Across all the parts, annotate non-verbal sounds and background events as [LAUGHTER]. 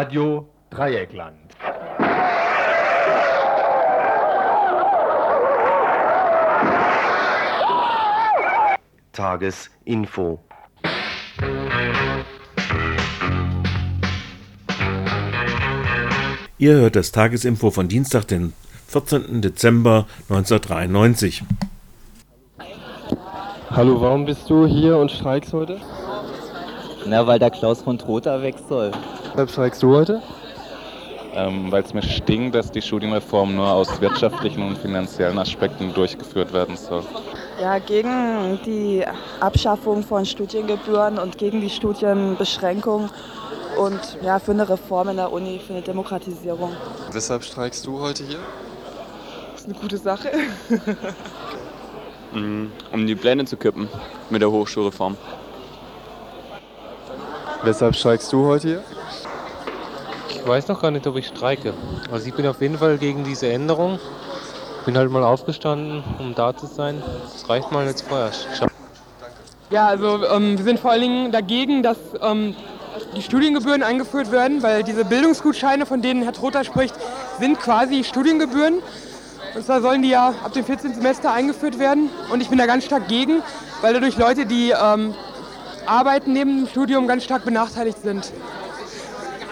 Radio Dreieckland. Tagesinfo. Ihr hört das Tagesinfo von Dienstag, den 14. Dezember 1993. Hallo, warum bist du hier und streikst heute? Na, weil der Klaus von Trotha weg soll. Weshalb streikst du heute? Ähm, weil es mir stinkt, dass die Studienreform nur aus wirtschaftlichen und finanziellen Aspekten durchgeführt werden soll. Ja, gegen die Abschaffung von Studiengebühren und gegen die Studienbeschränkung und ja, für eine Reform in der Uni, für eine Demokratisierung. Weshalb streikst du heute hier? Das ist eine gute Sache. [LAUGHS] um die Pläne zu kippen mit der Hochschulreform. Weshalb streikst du heute hier? Ich weiß noch gar nicht, ob ich streike. Also ich bin auf jeden Fall gegen diese Änderung. Bin halt mal aufgestanden, um da zu sein. Das reicht mal jetzt vorerst. Ciao. Ja, also ähm, wir sind vor allen Dingen dagegen, dass ähm, die Studiengebühren eingeführt werden, weil diese Bildungsgutscheine, von denen Herr Trotha spricht, sind quasi Studiengebühren. Und zwar sollen die ja ab dem 14. Semester eingeführt werden. Und ich bin da ganz stark gegen, weil dadurch Leute, die ähm, arbeiten neben dem Studium, ganz stark benachteiligt sind.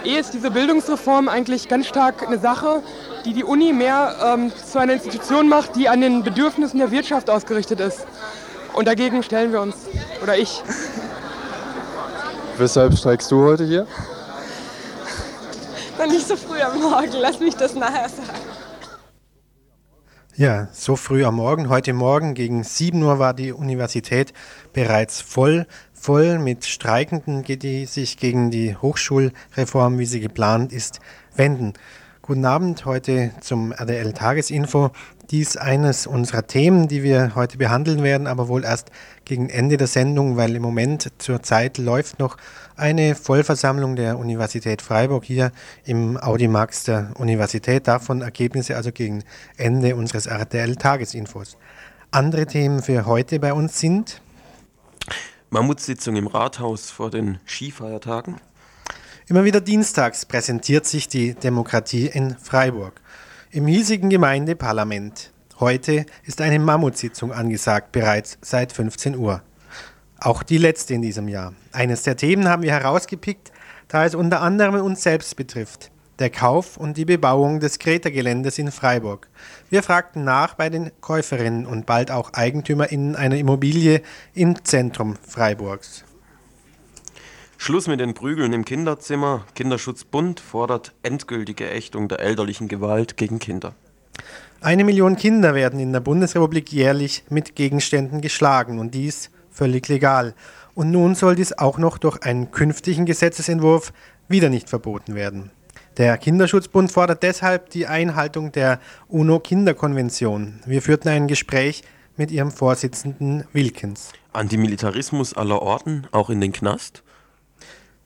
Eh ist diese Bildungsreform eigentlich ganz stark eine Sache, die die Uni mehr ähm, zu einer Institution macht, die an den Bedürfnissen der Wirtschaft ausgerichtet ist. Und dagegen stellen wir uns, oder ich. Weshalb streikst du heute hier? Noch nicht so früh am Morgen, lass mich das nachher sagen. Ja, so früh am Morgen. Heute Morgen gegen 7 Uhr war die Universität bereits voll, voll mit Streikenden, die sich gegen die Hochschulreform, wie sie geplant ist, wenden. Guten Abend, heute zum RDL Tagesinfo. Dies eines unserer Themen, die wir heute behandeln werden, aber wohl erst gegen Ende der Sendung, weil im Moment zur Zeit läuft noch eine Vollversammlung der Universität Freiburg hier im Audimax der Universität. Davon Ergebnisse also gegen Ende unseres RDL Tagesinfos. Andere Themen für heute bei uns sind Mammutsitzung im Rathaus vor den Skifeiertagen. Immer wieder dienstags präsentiert sich die Demokratie in Freiburg im hiesigen Gemeindeparlament. Heute ist eine Mammutsitzung angesagt, bereits seit 15 Uhr. Auch die letzte in diesem Jahr. Eines der Themen haben wir herausgepickt, da es unter anderem uns selbst betrifft. Der Kauf und die Bebauung des Greta-Geländes in Freiburg. Wir fragten nach bei den Käuferinnen und bald auch EigentümerInnen einer Immobilie im Zentrum Freiburgs. Schluss mit den Prügeln im Kinderzimmer. Kinderschutzbund fordert endgültige Ächtung der elterlichen Gewalt gegen Kinder. Eine Million Kinder werden in der Bundesrepublik jährlich mit Gegenständen geschlagen und dies völlig legal. Und nun soll dies auch noch durch einen künftigen Gesetzesentwurf wieder nicht verboten werden. Der Kinderschutzbund fordert deshalb die Einhaltung der UNO-Kinderkonvention. Wir führten ein Gespräch mit ihrem Vorsitzenden Wilkins. Antimilitarismus aller Orten, auch in den Knast?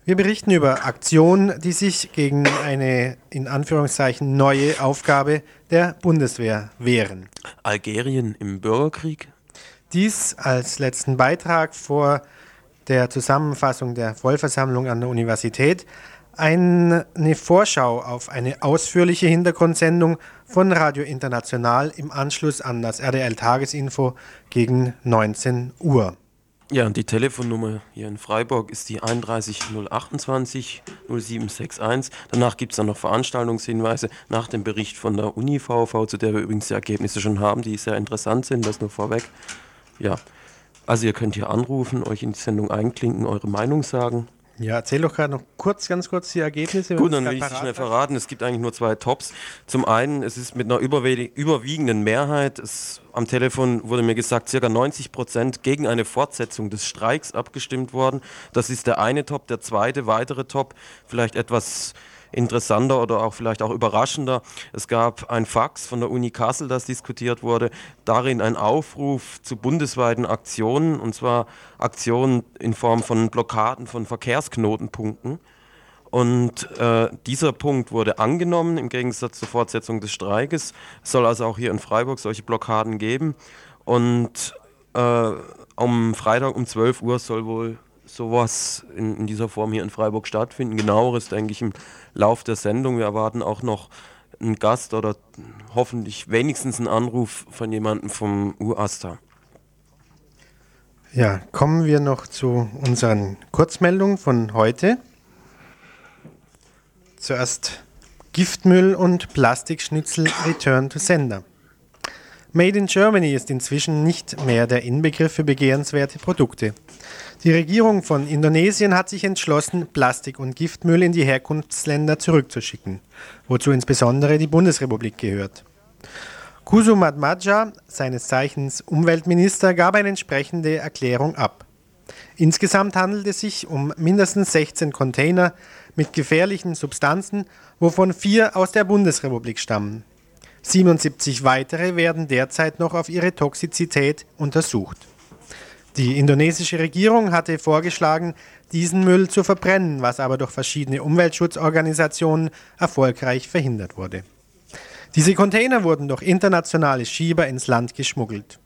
Wir berichten über Aktionen, die sich gegen eine in Anführungszeichen neue Aufgabe der Bundeswehr wehren. Algerien im Bürgerkrieg? Dies als letzten Beitrag vor der Zusammenfassung der Vollversammlung an der Universität. Eine Vorschau auf eine ausführliche Hintergrundsendung von Radio International im Anschluss an das RDL Tagesinfo gegen 19 Uhr. Ja, und die Telefonnummer hier in Freiburg ist die 31028 0761. Danach gibt es dann noch Veranstaltungshinweise nach dem Bericht von der Uni VV, zu der wir übrigens die Ergebnisse schon haben, die sehr interessant sind, das nur vorweg. Ja, also ihr könnt hier anrufen, euch in die Sendung einklinken, eure Meinung sagen. Ja, erzähl doch gerade noch kurz, ganz kurz die Ergebnisse. Gut, dann will ich sie schnell verraten. Es gibt eigentlich nur zwei Tops. Zum einen, es ist mit einer überwiegenden Mehrheit, es, am Telefon wurde mir gesagt, circa 90 Prozent gegen eine Fortsetzung des Streiks abgestimmt worden. Das ist der eine Top. Der zweite, weitere Top, vielleicht etwas interessanter oder auch vielleicht auch überraschender. Es gab ein Fax von der Uni Kassel, das diskutiert wurde, darin ein Aufruf zu bundesweiten Aktionen, und zwar Aktionen in Form von Blockaden von Verkehrsknotenpunkten. Und äh, dieser Punkt wurde angenommen im Gegensatz zur Fortsetzung des Streikes. Es soll also auch hier in Freiburg solche Blockaden geben. Und äh, am Freitag um 12 Uhr soll wohl sowas in, in, dieser Form hier in Freiburg stattfinden. Genaueres denke ich im Lauf der Sendung. Wir erwarten auch noch einen Gast oder hoffentlich wenigstens einen Anruf von jemandem vom UASTA. Ja, kommen wir noch zu unseren Kurzmeldungen von heute. Zuerst Giftmüll und Plastikschnitzel Return to Sender. Made in Germany ist inzwischen nicht mehr der Inbegriff für begehrenswerte Produkte. Die Regierung von Indonesien hat sich entschlossen, Plastik- und Giftmüll in die Herkunftsländer zurückzuschicken, wozu insbesondere die Bundesrepublik gehört. Kusumat Madja, seines Zeichens Umweltminister, gab eine entsprechende Erklärung ab. Insgesamt handelt es sich um mindestens 16 Container mit gefährlichen Substanzen, wovon vier aus der Bundesrepublik stammen. 77 weitere werden derzeit noch auf ihre Toxizität untersucht. Die indonesische Regierung hatte vorgeschlagen, diesen Müll zu verbrennen, was aber durch verschiedene Umweltschutzorganisationen erfolgreich verhindert wurde. Diese Container wurden durch internationale Schieber ins Land geschmuggelt.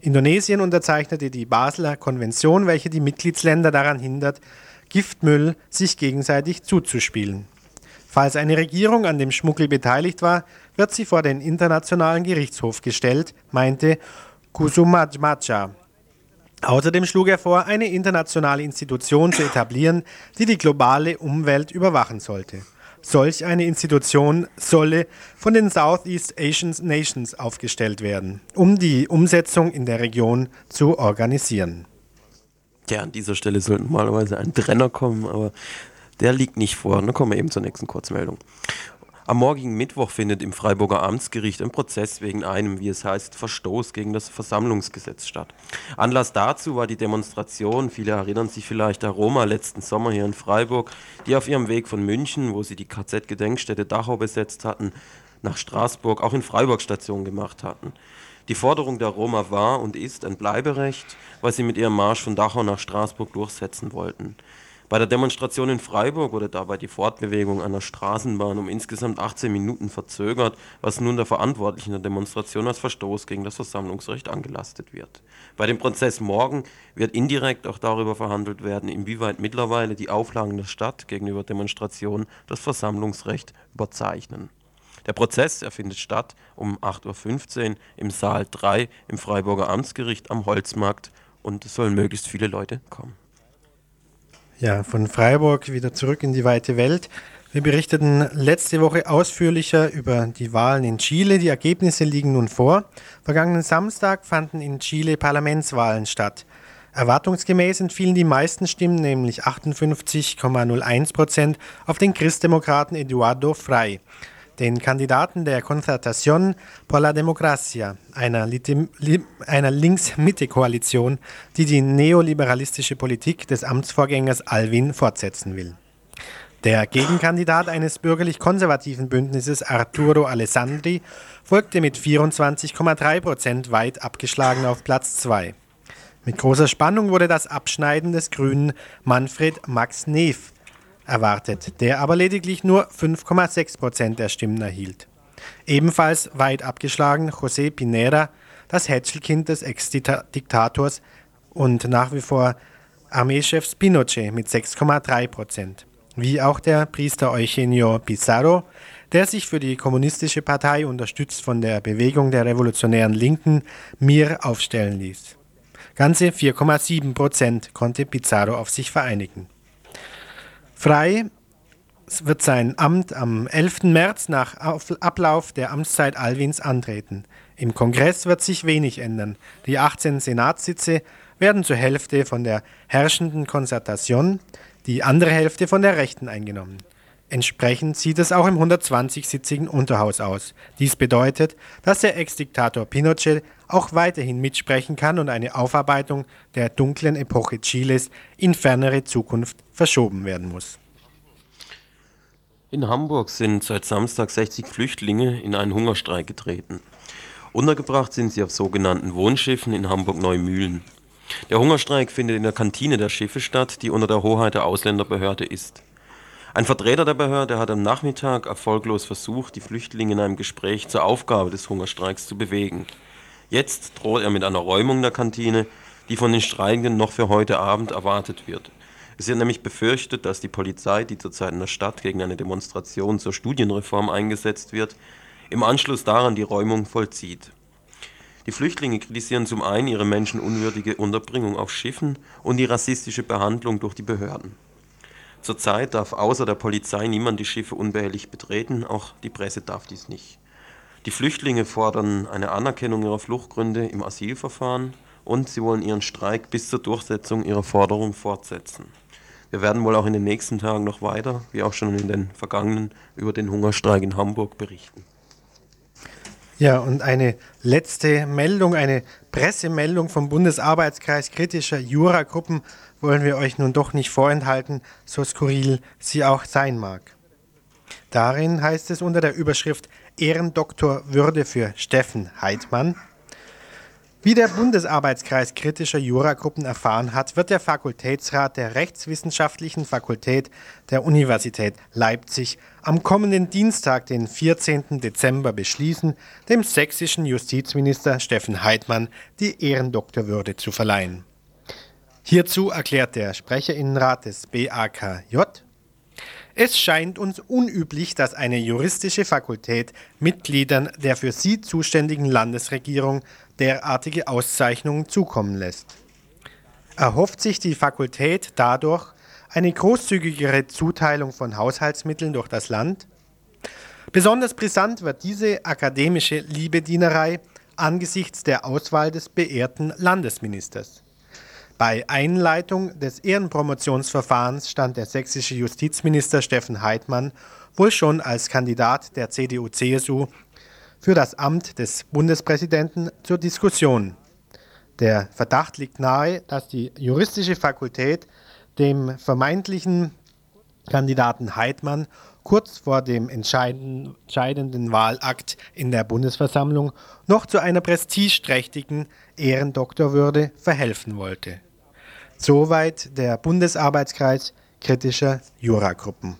Indonesien unterzeichnete die Basler Konvention, welche die Mitgliedsländer daran hindert, Giftmüll sich gegenseitig zuzuspielen. Falls eine Regierung an dem Schmuggel beteiligt war, wird sie vor den Internationalen Gerichtshof gestellt, meinte Kusumajmacha. Außerdem schlug er vor, eine internationale Institution zu etablieren, die die globale Umwelt überwachen sollte. Solch eine Institution solle von den Southeast Asian Nations aufgestellt werden, um die Umsetzung in der Region zu organisieren. Ja, an dieser Stelle sollte normalerweise ein Trenner kommen, aber der liegt nicht vor. Dann kommen wir eben zur nächsten Kurzmeldung. Am morgigen Mittwoch findet im Freiburger Amtsgericht ein Prozess wegen einem, wie es heißt, Verstoß gegen das Versammlungsgesetz statt. Anlass dazu war die Demonstration, viele erinnern sich vielleicht der Roma letzten Sommer hier in Freiburg, die auf ihrem Weg von München, wo sie die KZ-Gedenkstätte Dachau besetzt hatten, nach Straßburg auch in Freiburg Station gemacht hatten. Die Forderung der Roma war und ist ein Bleiberecht, weil sie mit ihrem Marsch von Dachau nach Straßburg durchsetzen wollten. Bei der Demonstration in Freiburg wurde dabei die Fortbewegung einer Straßenbahn um insgesamt 18 Minuten verzögert, was nun der Verantwortlichen der Demonstration als Verstoß gegen das Versammlungsrecht angelastet wird. Bei dem Prozess morgen wird indirekt auch darüber verhandelt werden, inwieweit mittlerweile die Auflagen der Stadt gegenüber Demonstrationen das Versammlungsrecht überzeichnen. Der Prozess er findet statt um 8.15 Uhr im Saal 3 im Freiburger Amtsgericht am Holzmarkt und es sollen möglichst viele Leute kommen. Ja, von Freiburg wieder zurück in die weite Welt. Wir berichteten letzte Woche ausführlicher über die Wahlen in Chile. Die Ergebnisse liegen nun vor. Vergangenen Samstag fanden in Chile Parlamentswahlen statt. Erwartungsgemäß entfielen die meisten Stimmen, nämlich 58,01 Prozent, auf den Christdemokraten Eduardo Frei den Kandidaten der Concertación por la Democracia, einer, einer Links-Mitte-Koalition, die die neoliberalistische Politik des Amtsvorgängers Alvin fortsetzen will. Der Gegenkandidat eines bürgerlich-konservativen Bündnisses Arturo Alessandri folgte mit 24,3 Prozent weit abgeschlagen auf Platz 2. Mit großer Spannung wurde das Abschneiden des Grünen Manfred Max Neef erwartet, der aber lediglich nur 5,6 Prozent der Stimmen erhielt. Ebenfalls weit abgeschlagen José Pinera, das Hätschelkind des Ex-Diktators und nach wie vor Armeechefs Pinochet mit 6,3 Prozent. Wie auch der Priester Eugenio Pizarro, der sich für die kommunistische Partei unterstützt von der Bewegung der revolutionären Linken MIR aufstellen ließ. Ganze 4,7 Prozent konnte Pizarro auf sich vereinigen. Frei wird sein Amt am 11. März nach Ablauf der Amtszeit Alwins antreten. Im Kongress wird sich wenig ändern. Die 18 Senatssitze werden zur Hälfte von der herrschenden Konzertation, die andere Hälfte von der Rechten eingenommen. Entsprechend sieht es auch im 120-sitzigen Unterhaus aus. Dies bedeutet, dass der Ex-Diktator Pinochet auch weiterhin mitsprechen kann und eine Aufarbeitung der dunklen Epoche Chiles in fernere Zukunft verschoben werden muss. In Hamburg sind seit Samstag 60 Flüchtlinge in einen Hungerstreik getreten. Untergebracht sind sie auf sogenannten Wohnschiffen in Hamburg-Neumühlen. Der Hungerstreik findet in der Kantine der Schiffe statt, die unter der Hoheit der Ausländerbehörde ist. Ein Vertreter der Behörde hat am Nachmittag erfolglos versucht, die Flüchtlinge in einem Gespräch zur Aufgabe des Hungerstreiks zu bewegen. Jetzt droht er mit einer Räumung der Kantine, die von den Streikenden noch für heute Abend erwartet wird. Es wird nämlich befürchtet, dass die Polizei, die zurzeit in der Stadt gegen eine Demonstration zur Studienreform eingesetzt wird, im Anschluss daran die Räumung vollzieht. Die Flüchtlinge kritisieren zum einen ihre menschenunwürdige Unterbringung auf Schiffen und die rassistische Behandlung durch die Behörden. Zurzeit darf außer der Polizei niemand die Schiffe unbehelligt betreten, auch die Presse darf dies nicht. Die Flüchtlinge fordern eine Anerkennung ihrer Fluchtgründe im Asylverfahren und sie wollen ihren Streik bis zur Durchsetzung ihrer Forderung fortsetzen. Wir werden wohl auch in den nächsten Tagen noch weiter, wie auch schon in den vergangenen, über den Hungerstreik in Hamburg berichten. Ja, und eine letzte Meldung, eine Pressemeldung vom Bundesarbeitskreis kritischer Juragruppen wollen wir euch nun doch nicht vorenthalten, so skurril sie auch sein mag. Darin heißt es unter der Überschrift Ehrendoktorwürde für Steffen Heidmann, wie der Bundesarbeitskreis kritischer Juragruppen erfahren hat, wird der Fakultätsrat der Rechtswissenschaftlichen Fakultät der Universität Leipzig am kommenden Dienstag, den 14. Dezember, beschließen, dem sächsischen Justizminister Steffen Heidmann die Ehrendoktorwürde zu verleihen. Hierzu erklärt der Sprecherinnenrat des BAKJ, es scheint uns unüblich, dass eine juristische Fakultät Mitgliedern der für sie zuständigen Landesregierung derartige Auszeichnungen zukommen lässt. Erhofft sich die Fakultät dadurch eine großzügigere Zuteilung von Haushaltsmitteln durch das Land? Besonders brisant wird diese akademische Liebedienerei angesichts der Auswahl des beehrten Landesministers. Bei Einleitung des Ehrenpromotionsverfahrens stand der sächsische Justizminister Steffen Heidmann wohl schon als Kandidat der CDU-CSU für das Amt des Bundespräsidenten zur Diskussion. Der Verdacht liegt nahe, dass die juristische Fakultät dem vermeintlichen Kandidaten Heidmann kurz vor dem entscheidenden Wahlakt in der Bundesversammlung noch zu einer prestigeträchtigen Ehrendoktorwürde verhelfen wollte. Soweit der Bundesarbeitskreis kritischer Juragruppen.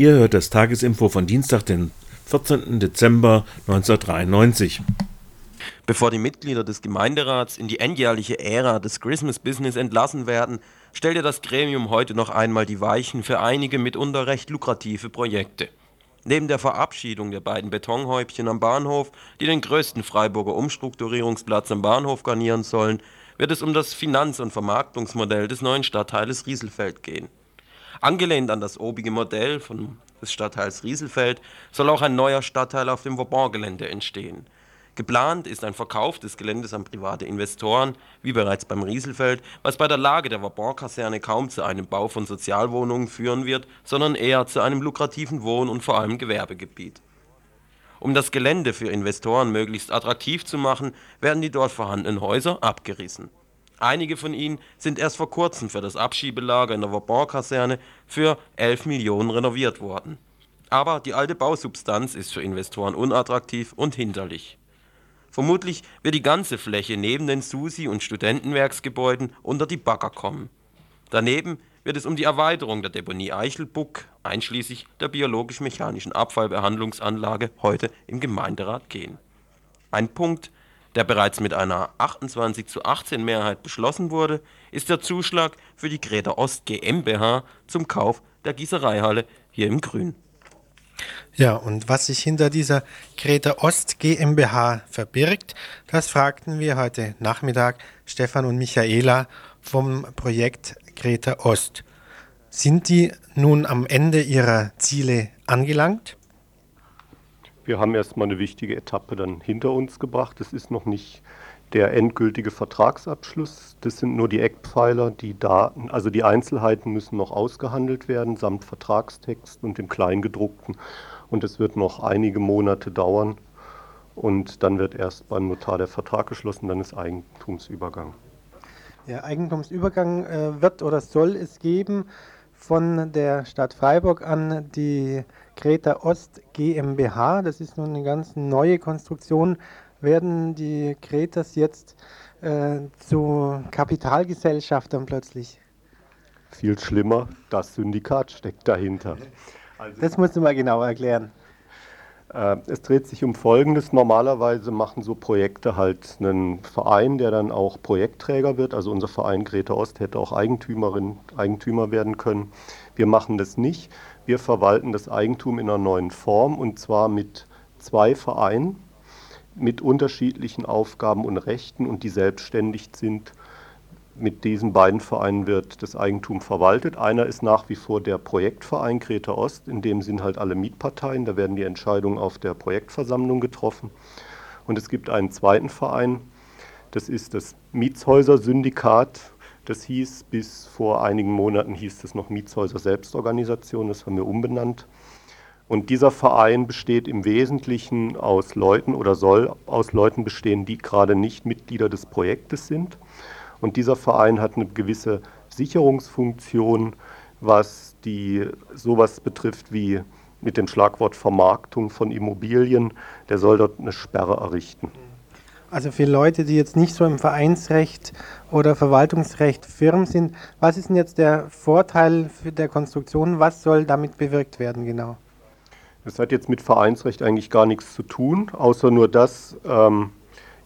Ihr hört das Tagesinfo von Dienstag, den 14. Dezember 1993. Bevor die Mitglieder des Gemeinderats in die endjährliche Ära des Christmas Business entlassen werden, stellte das Gremium heute noch einmal die Weichen für einige mitunter recht lukrative Projekte. Neben der Verabschiedung der beiden Betonhäubchen am Bahnhof, die den größten Freiburger Umstrukturierungsplatz am Bahnhof garnieren sollen, wird es um das Finanz- und Vermarktungsmodell des neuen Stadtteiles Rieselfeld gehen. Angelehnt an das obige Modell von des Stadtteils Rieselfeld soll auch ein neuer Stadtteil auf dem Vauban-Gelände entstehen. Geplant ist ein Verkauf des Geländes an private Investoren, wie bereits beim Rieselfeld, was bei der Lage der Vauban-Kaserne kaum zu einem Bau von Sozialwohnungen führen wird, sondern eher zu einem lukrativen Wohn- und vor allem Gewerbegebiet. Um das Gelände für Investoren möglichst attraktiv zu machen, werden die dort vorhandenen Häuser abgerissen. Einige von ihnen sind erst vor kurzem für das Abschiebelager in der Vauban-Kaserne für 11 Millionen renoviert worden. Aber die alte Bausubstanz ist für Investoren unattraktiv und hinderlich. Vermutlich wird die ganze Fläche neben den Susi- und Studentenwerksgebäuden unter die Bagger kommen. Daneben wird es um die Erweiterung der Deponie Eichelbuck einschließlich der biologisch-mechanischen Abfallbehandlungsanlage heute im Gemeinderat gehen. Ein Punkt, der bereits mit einer 28 zu 18 Mehrheit beschlossen wurde, ist der Zuschlag für die Greta Ost GmbH zum Kauf der Gießereihalle hier im Grün. Ja, und was sich hinter dieser Greta Ost GmbH verbirgt, das fragten wir heute Nachmittag Stefan und Michaela vom Projekt Greta Ost. Sind die nun am Ende ihrer Ziele angelangt? Wir haben erstmal eine wichtige Etappe dann hinter uns gebracht. Es ist noch nicht der endgültige Vertragsabschluss. Das sind nur die Eckpfeiler, die Daten, also die Einzelheiten müssen noch ausgehandelt werden, samt Vertragstext und dem Kleingedruckten. Und es wird noch einige Monate dauern. Und dann wird erst beim Notar der Vertrag geschlossen, dann ist Eigentumsübergang. Der Eigentumsübergang äh, wird oder soll es geben von der Stadt Freiburg an die Greta Ost GmbH. Das ist nun eine ganz neue Konstruktion. Werden die Kretas jetzt äh, zu Kapitalgesellschaftern plötzlich? Viel schlimmer, das Syndikat steckt dahinter. Also, das musst du mal genauer erklären. Äh, es dreht sich um Folgendes. Normalerweise machen so Projekte halt einen Verein, der dann auch Projektträger wird. Also unser Verein Greta Ost hätte auch Eigentümerin, Eigentümer werden können. Wir machen das nicht. Wir verwalten das Eigentum in einer neuen Form und zwar mit zwei Vereinen mit unterschiedlichen Aufgaben und Rechten und die selbstständig sind mit diesen beiden Vereinen wird das Eigentum verwaltet. Einer ist nach wie vor der Projektverein Greta Ost, in dem sind halt alle Mietparteien, da werden die Entscheidungen auf der Projektversammlung getroffen. Und es gibt einen zweiten Verein, das ist das Mietshäuser-Syndikat. Das hieß bis vor einigen Monaten hieß es noch Mietshäuser Selbstorganisation, das haben wir umbenannt. Und dieser Verein besteht im Wesentlichen aus Leuten oder soll aus Leuten bestehen, die gerade nicht Mitglieder des Projektes sind. Und dieser Verein hat eine gewisse Sicherungsfunktion, was die sowas betrifft wie mit dem Schlagwort Vermarktung von Immobilien. Der soll dort eine Sperre errichten. Also für Leute, die jetzt nicht so im Vereinsrecht oder Verwaltungsrecht firm sind, was ist denn jetzt der Vorteil der Konstruktion? Was soll damit bewirkt werden genau? Das hat jetzt mit Vereinsrecht eigentlich gar nichts zu tun, außer nur das ähm,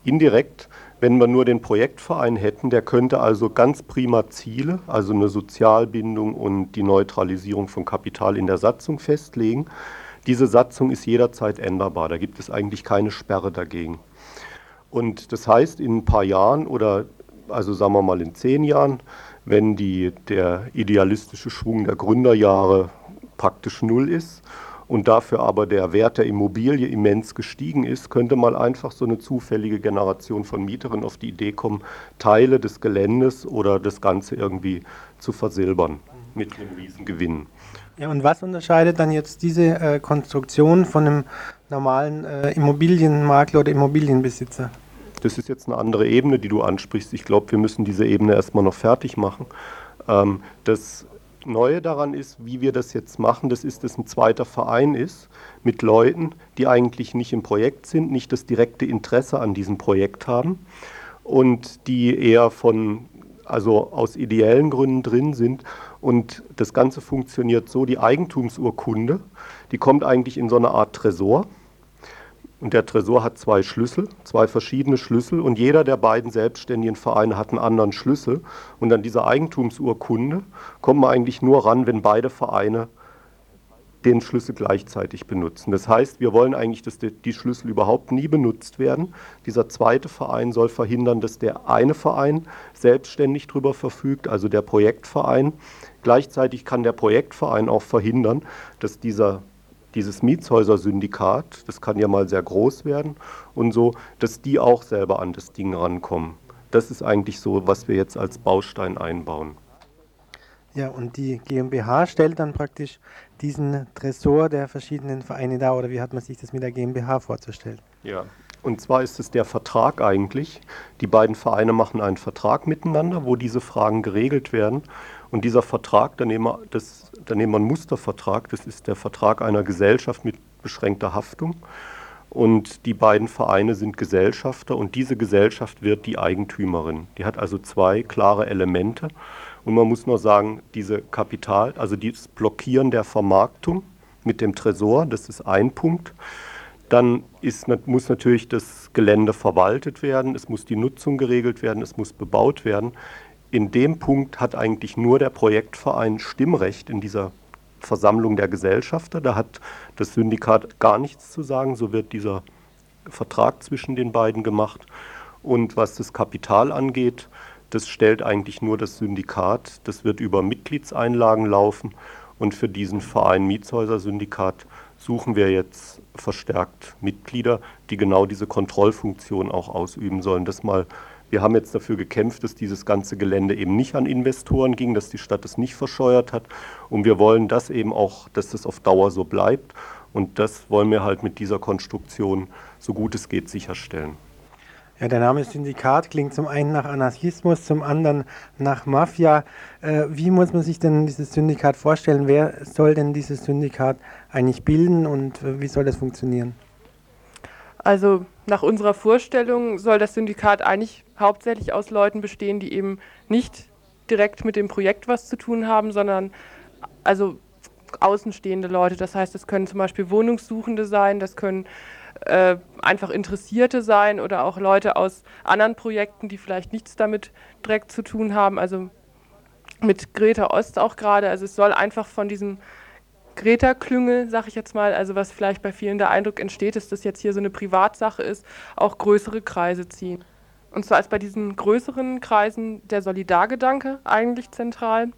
indirekt wenn wir nur den Projektverein hätten, der könnte also ganz prima Ziele, also eine Sozialbindung und die Neutralisierung von Kapital in der Satzung festlegen. Diese Satzung ist jederzeit änderbar, da gibt es eigentlich keine Sperre dagegen. Und das heißt, in ein paar Jahren oder also sagen wir mal in zehn Jahren, wenn die, der idealistische Schwung der Gründerjahre praktisch null ist und dafür aber der Wert der Immobilie immens gestiegen ist, könnte mal einfach so eine zufällige Generation von Mieterinnen auf die Idee kommen, Teile des Geländes oder das Ganze irgendwie zu versilbern mit einem Riesengewinn. Ja, und was unterscheidet dann jetzt diese äh, Konstruktion von einem normalen äh, Immobilienmakler oder Immobilienbesitzer? Das ist jetzt eine andere Ebene, die du ansprichst. Ich glaube, wir müssen diese Ebene erstmal noch fertig machen. Ähm, das Neue daran ist, wie wir das jetzt machen, das ist, dass ein zweiter Verein ist mit Leuten, die eigentlich nicht im Projekt sind, nicht das direkte Interesse an diesem Projekt haben und die eher von, also aus ideellen Gründen drin sind. Und das Ganze funktioniert so, die Eigentumsurkunde, die kommt eigentlich in so eine Art Tresor. Und der Tresor hat zwei Schlüssel, zwei verschiedene Schlüssel und jeder der beiden selbstständigen Vereine hat einen anderen Schlüssel. Und an diese Eigentumsurkunde kommt man eigentlich nur ran, wenn beide Vereine den Schlüssel gleichzeitig benutzen. Das heißt, wir wollen eigentlich, dass die Schlüssel überhaupt nie benutzt werden. Dieser zweite Verein soll verhindern, dass der eine Verein selbstständig darüber verfügt, also der Projektverein. Gleichzeitig kann der Projektverein auch verhindern, dass dieser dieses Mietshäuser-Syndikat, das kann ja mal sehr groß werden und so, dass die auch selber an das Ding rankommen. Das ist eigentlich so, was wir jetzt als Baustein einbauen. Ja, und die GmbH stellt dann praktisch diesen Tresor der verschiedenen Vereine dar, oder wie hat man sich das mit der GmbH vorzustellen? Ja, und zwar ist es der Vertrag eigentlich. Die beiden Vereine machen einen Vertrag miteinander, wo diese Fragen geregelt werden. Und dieser Vertrag, da nehmen, wir, das, da nehmen wir einen Mustervertrag, das ist der Vertrag einer Gesellschaft mit beschränkter Haftung. Und die beiden Vereine sind Gesellschafter und diese Gesellschaft wird die Eigentümerin. Die hat also zwei klare Elemente. Und man muss nur sagen, diese Kapital, also das Blockieren der Vermarktung mit dem Tresor, das ist ein Punkt. Dann ist, muss natürlich das Gelände verwaltet werden, es muss die Nutzung geregelt werden, es muss bebaut werden in dem Punkt hat eigentlich nur der Projektverein Stimmrecht in dieser Versammlung der Gesellschafter. Da hat das Syndikat gar nichts zu sagen. So wird dieser Vertrag zwischen den beiden gemacht. Und was das Kapital angeht, das stellt eigentlich nur das Syndikat. Das wird über Mitgliedseinlagen laufen. Und für diesen Verein Mietshäuser-Syndikat suchen wir jetzt verstärkt Mitglieder, die genau diese Kontrollfunktion auch ausüben sollen. Das mal, wir haben jetzt dafür gekämpft, dass dieses ganze Gelände eben nicht an Investoren ging, dass die Stadt es nicht verscheuert hat. Und wir wollen das eben auch, dass das auf Dauer so bleibt. Und das wollen wir halt mit dieser Konstruktion so gut es geht sicherstellen. Ja, der Name Syndikat klingt zum einen nach Anarchismus, zum anderen nach Mafia. Äh, wie muss man sich denn dieses Syndikat vorstellen? Wer soll denn dieses Syndikat eigentlich bilden und äh, wie soll das funktionieren? Also nach unserer Vorstellung soll das Syndikat eigentlich hauptsächlich aus Leuten bestehen, die eben nicht direkt mit dem Projekt was zu tun haben, sondern also außenstehende Leute. Das heißt, es können zum Beispiel Wohnungssuchende sein, das können äh, einfach Interessierte sein oder auch Leute aus anderen Projekten, die vielleicht nichts damit direkt zu tun haben. Also mit Greta Ost auch gerade. Also es soll einfach von diesem Greta-Klüngel, sag ich jetzt mal, also was vielleicht bei vielen der Eindruck entsteht, ist, dass jetzt hier so eine Privatsache ist, auch größere Kreise ziehen. Und zwar ist bei diesen größeren Kreisen der Solidargedanke eigentlich zentral.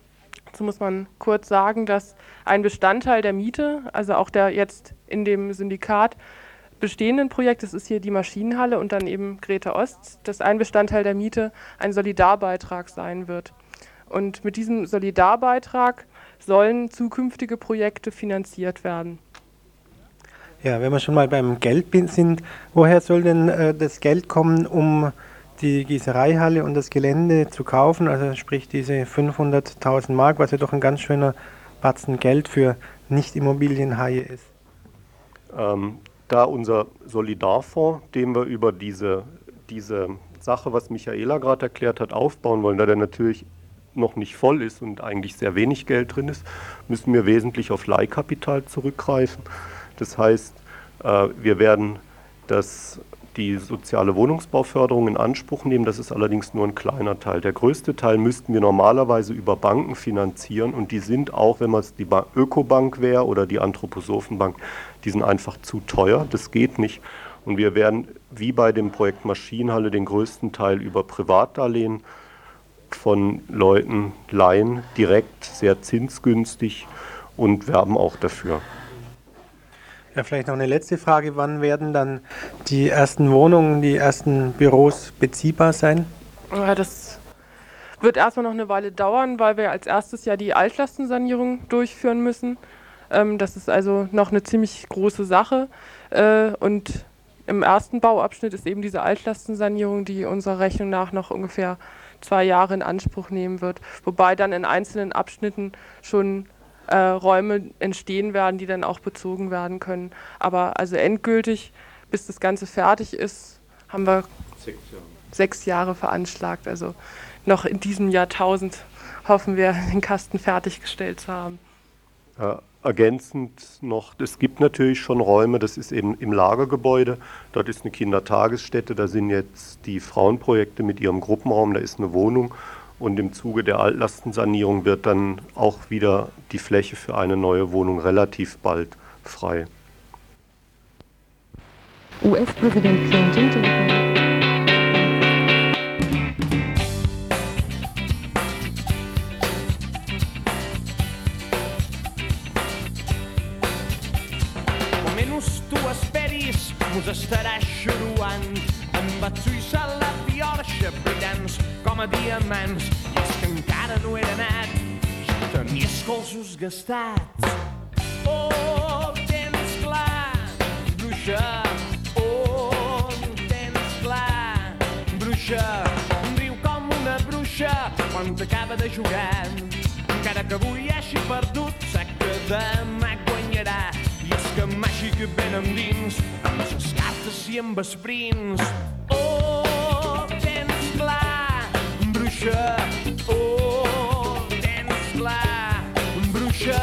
Dazu muss man kurz sagen, dass ein Bestandteil der Miete, also auch der jetzt in dem Syndikat bestehenden Projekt, das ist hier die Maschinenhalle und dann eben Greta Ost, dass ein Bestandteil der Miete ein Solidarbeitrag sein wird. Und mit diesem Solidarbeitrag sollen zukünftige Projekte finanziert werden. Ja, wenn wir schon mal beim Geld sind, woher soll denn äh, das Geld kommen, um die Gießereihalle und das Gelände zu kaufen? Also sprich diese 500.000 Mark, was ja doch ein ganz schöner Batzen Geld für Nicht-Immobilienhaie ist. Ähm, da unser Solidarfonds, den wir über diese, diese Sache, was Michaela gerade erklärt hat, aufbauen wollen, da der natürlich noch nicht voll ist und eigentlich sehr wenig Geld drin ist, müssen wir wesentlich auf Leihkapital zurückgreifen. Das heißt, äh, wir werden das, die soziale Wohnungsbauförderung in Anspruch nehmen. Das ist allerdings nur ein kleiner Teil. Der größte Teil müssten wir normalerweise über Banken finanzieren und die sind auch, wenn man es die Ökobank wäre oder die Anthroposophenbank, die sind einfach zu teuer. Das geht nicht. Und wir werden wie bei dem Projekt Maschinenhalle den größten Teil über Privatdarlehen von Leuten leihen, direkt, sehr zinsgünstig und werben auch dafür. Ja, vielleicht noch eine letzte Frage. Wann werden dann die ersten Wohnungen, die ersten Büros beziehbar sein? Ja, das wird erstmal noch eine Weile dauern, weil wir als erstes ja die Altlastensanierung durchführen müssen. Ähm, das ist also noch eine ziemlich große Sache. Äh, und im ersten Bauabschnitt ist eben diese Altlastensanierung, die unserer Rechnung nach noch ungefähr zwei Jahre in Anspruch nehmen wird. Wobei dann in einzelnen Abschnitten schon äh, Räume entstehen werden, die dann auch bezogen werden können. Aber also endgültig, bis das Ganze fertig ist, haben wir sechs Jahre, sechs Jahre veranschlagt. Also noch in diesem Jahrtausend hoffen wir, den Kasten fertiggestellt zu haben. Ja, ergänzend noch, es gibt natürlich schon Räume, das ist eben im Lagergebäude, dort ist eine Kindertagesstätte, da sind jetzt die Frauenprojekte mit ihrem Gruppenraum, da ist eine Wohnung. Und im Zuge der Altlastensanierung wird dann auch wieder die Fläche für eine neue Wohnung relativ bald frei. US-Präsident Clinton estarà xeruant amb atzuis a la piorxa brillants com a diamants. I és que encara no era net ja tenia els colzos gastats. Oh, tens clar bruixa? Oh, tens clar bruixa? Riu com una bruixa quan t'acaba de jugar. Encara que avui hagi perdut sé que demà guanyarà i és que màgic ben endins, amb les cartes i amb esprints. Oh, tens clar, bruixa, oh, tens clar, bruixa.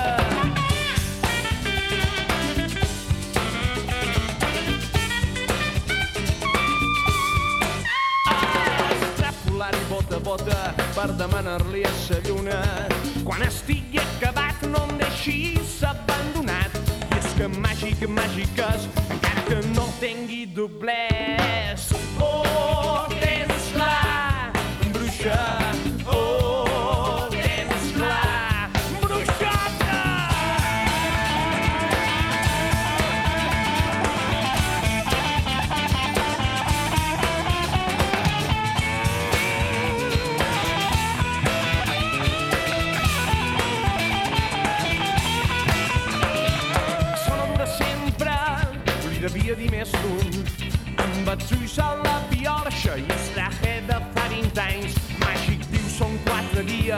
bota per demanar-li a sa lluna quan estigui acabat no em deixis que màgic, màgiques, encara que no tingui doblers. Oh, tens clar, bruixa,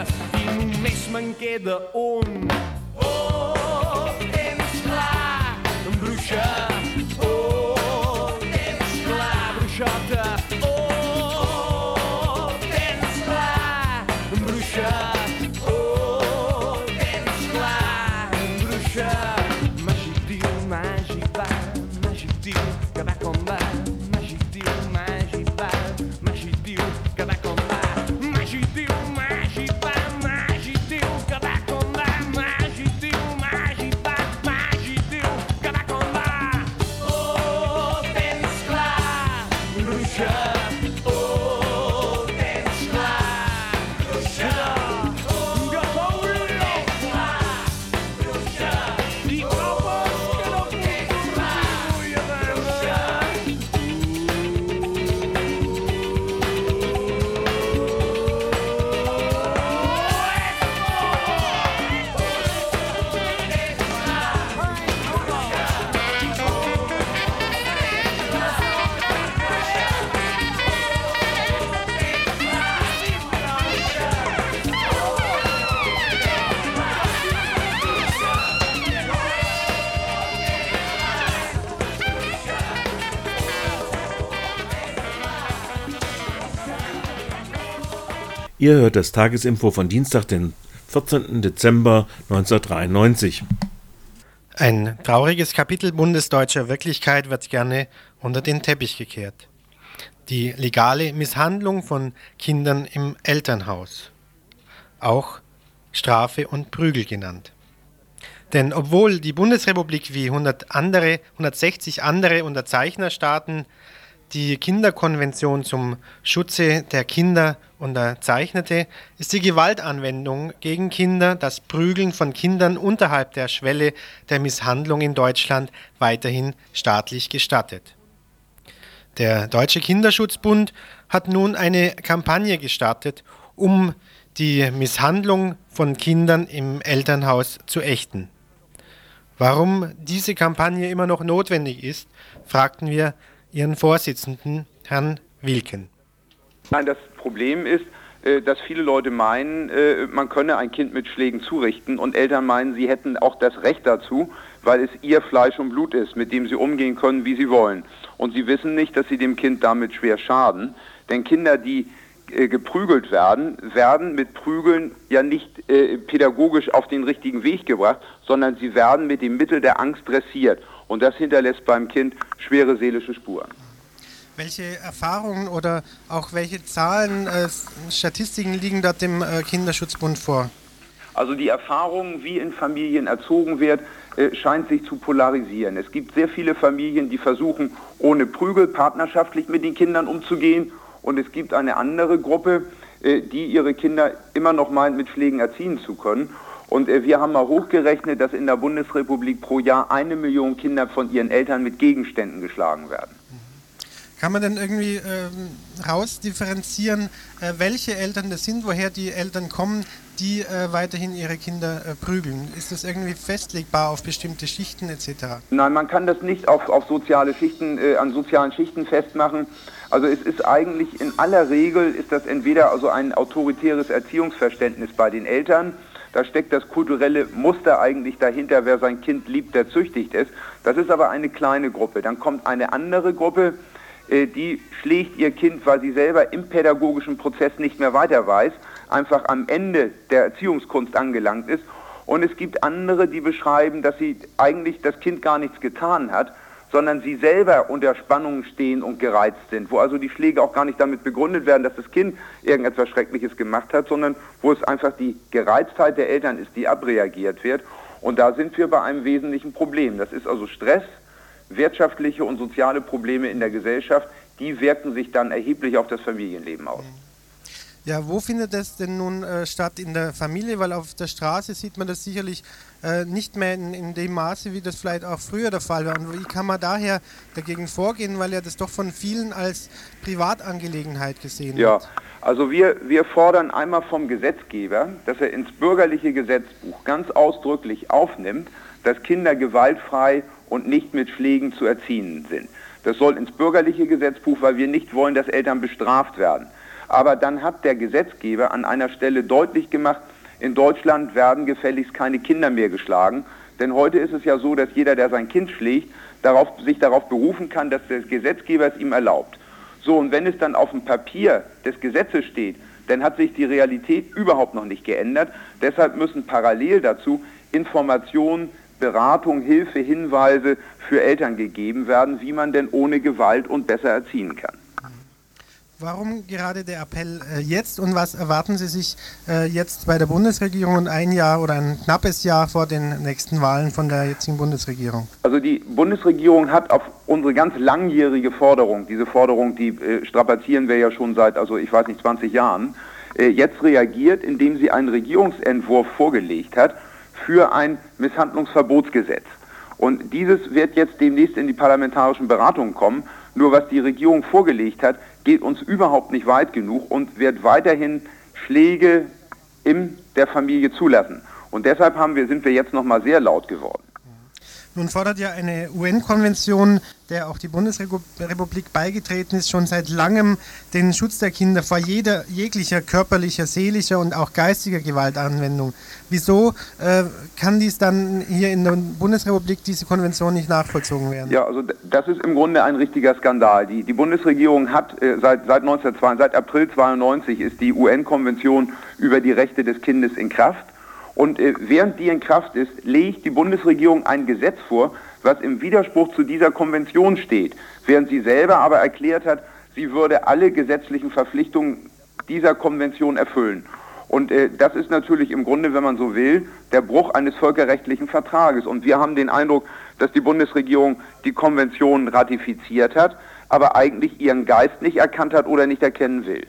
i només me'n queda un. Ihr hört das Tagesinfo von Dienstag, den 14. Dezember 1993. Ein trauriges Kapitel bundesdeutscher Wirklichkeit wird gerne unter den Teppich gekehrt. Die legale Misshandlung von Kindern im Elternhaus. Auch Strafe und Prügel genannt. Denn obwohl die Bundesrepublik wie 100 andere, 160 andere Unterzeichnerstaaten die Kinderkonvention zum Schutze der Kinder unterzeichnete, ist die Gewaltanwendung gegen Kinder, das Prügeln von Kindern unterhalb der Schwelle der Misshandlung in Deutschland weiterhin staatlich gestattet. Der Deutsche Kinderschutzbund hat nun eine Kampagne gestartet, um die Misshandlung von Kindern im Elternhaus zu ächten. Warum diese Kampagne immer noch notwendig ist, fragten wir Ihren Vorsitzenden, Herrn Wilken. Nein, das Problem ist, äh, dass viele Leute meinen, äh, man könne ein Kind mit Schlägen zurichten und Eltern meinen, sie hätten auch das Recht dazu, weil es ihr Fleisch und Blut ist, mit dem sie umgehen können, wie sie wollen. Und sie wissen nicht, dass sie dem Kind damit schwer schaden. Denn Kinder, die äh, geprügelt werden, werden mit Prügeln ja nicht pädagogisch auf den richtigen Weg gebracht, sondern sie werden mit dem Mittel der Angst dressiert. Und das hinterlässt beim Kind schwere seelische Spuren. Welche Erfahrungen oder auch welche Zahlen, äh, Statistiken liegen dort dem äh, Kinderschutzbund vor? Also die Erfahrung, wie in Familien erzogen wird, äh, scheint sich zu polarisieren. Es gibt sehr viele Familien, die versuchen, ohne Prügel partnerschaftlich mit den Kindern umzugehen. Und es gibt eine andere Gruppe, äh, die ihre Kinder immer noch meint, mit Schlägen erziehen zu können. Und äh, wir haben mal hochgerechnet, dass in der Bundesrepublik pro Jahr eine Million Kinder von ihren Eltern mit Gegenständen geschlagen werden. Kann man denn irgendwie ähm, rausdifferenzieren, äh, welche Eltern das sind, woher die Eltern kommen, die äh, weiterhin ihre Kinder äh, prügeln? Ist das irgendwie festlegbar auf bestimmte Schichten etc.? Nein, man kann das nicht auf, auf soziale Schichten, äh, an sozialen Schichten festmachen. Also es ist eigentlich in aller Regel ist das entweder also ein autoritäres Erziehungsverständnis bei den Eltern, da steckt das kulturelle Muster eigentlich dahinter, wer sein Kind liebt, der züchtigt ist. Das ist aber eine kleine Gruppe. Dann kommt eine andere Gruppe, äh, die schlägt ihr Kind, weil sie selber im pädagogischen Prozess nicht mehr weiter weiß, einfach am Ende der Erziehungskunst angelangt ist. Und es gibt andere, die beschreiben, dass sie eigentlich das Kind gar nichts getan hat, sondern sie selber unter Spannung stehen und gereizt sind, wo also die Schläge auch gar nicht damit begründet werden, dass das Kind irgendetwas Schreckliches gemacht hat, sondern wo es einfach die Gereiztheit der Eltern ist, die abreagiert wird. Und da sind wir bei einem wesentlichen Problem. Das ist also Stress, wirtschaftliche und soziale Probleme in der Gesellschaft, die wirken sich dann erheblich auf das Familienleben aus. Ja, wo findet das denn nun äh, statt in der Familie? Weil auf der Straße sieht man das sicherlich äh, nicht mehr in, in, dem Maße, wie das vielleicht auch früher der Fall war. Und wie kann man daher dagegen vorgehen, weil ja das doch von vielen als Privatangelegenheit gesehen ja. wird? Ja, also wir, wir fordern einmal vom Gesetzgeber, dass er ins bürgerliche Gesetzbuch ganz ausdrücklich aufnimmt, dass Kinder gewaltfrei und nicht mit Schlägen zu erziehen sind. Das soll ins bürgerliche Gesetzbuch, weil wir nicht wollen, dass Eltern bestraft werden. Aber dann hat der Gesetzgeber an einer Stelle deutlich gemacht, in Deutschland werden gefälligst keine Kinder mehr geschlagen. Denn heute ist es ja so, dass jeder, der sein Kind schlägt, darauf, sich darauf berufen kann, dass der Gesetzgeber es ihm erlaubt. So, und wenn es dann auf dem Papier des Gesetzes steht, dann hat sich die Realität überhaupt noch nicht geändert. Deshalb müssen parallel dazu Informationen, Beratung, Hilfe, Hinweise für Eltern gegeben werden, wie man denn ohne Gewalt und besser erziehen kann. Warum gerade der Appell äh, jetzt und was erwarten Sie sich äh, jetzt bei der Bundesregierung und ein Jahr oder ein knappes Jahr vor den nächsten Wahlen von der jetzigen Bundesregierung? Also die Bundesregierung hat auf unsere ganz langjährige Forderung, diese Forderung, die äh, strapazieren wir ja schon seit, also ich weiß nicht, 20 Jahren, jetzt reagiert, indem sie einen Regierungsentwurf vorgelegt hat für ein Misshandlungsverbotsgesetz. Und dieses wird jetzt demnächst in die parlamentarischen Beratungen kommen. Nur was die Regierung vorgelegt hat, geht uns überhaupt nicht weit genug und wird weiterhin Schläge in der Familie zulassen. Und deshalb haben wir, sind wir jetzt noch mal sehr laut geworden. Nun fordert ja eine UN-Konvention, der auch die Bundesrepublik beigetreten ist, schon seit langem den Schutz der Kinder vor jeder jeglicher körperlicher, seelischer und auch geistiger Gewaltanwendung. Wieso äh, kann dies dann hier in der Bundesrepublik diese Konvention nicht nachvollzogen werden? Ja, also das ist im Grunde ein richtiger Skandal. Die, die Bundesregierung hat äh, seit, seit, 1992, seit April 92 ist die UN-Konvention über die Rechte des Kindes in Kraft. Und äh, während die in Kraft ist, legt die Bundesregierung ein Gesetz vor, was im Widerspruch zu dieser Konvention steht, während sie selber aber erklärt hat, sie würde alle gesetzlichen Verpflichtungen dieser Konvention erfüllen. Und äh, das ist natürlich im Grunde, wenn man so will, der Bruch eines völkerrechtlichen Vertrages. Und wir haben den Eindruck, dass die Bundesregierung die Konvention ratifiziert hat, aber eigentlich ihren Geist nicht erkannt hat oder nicht erkennen will.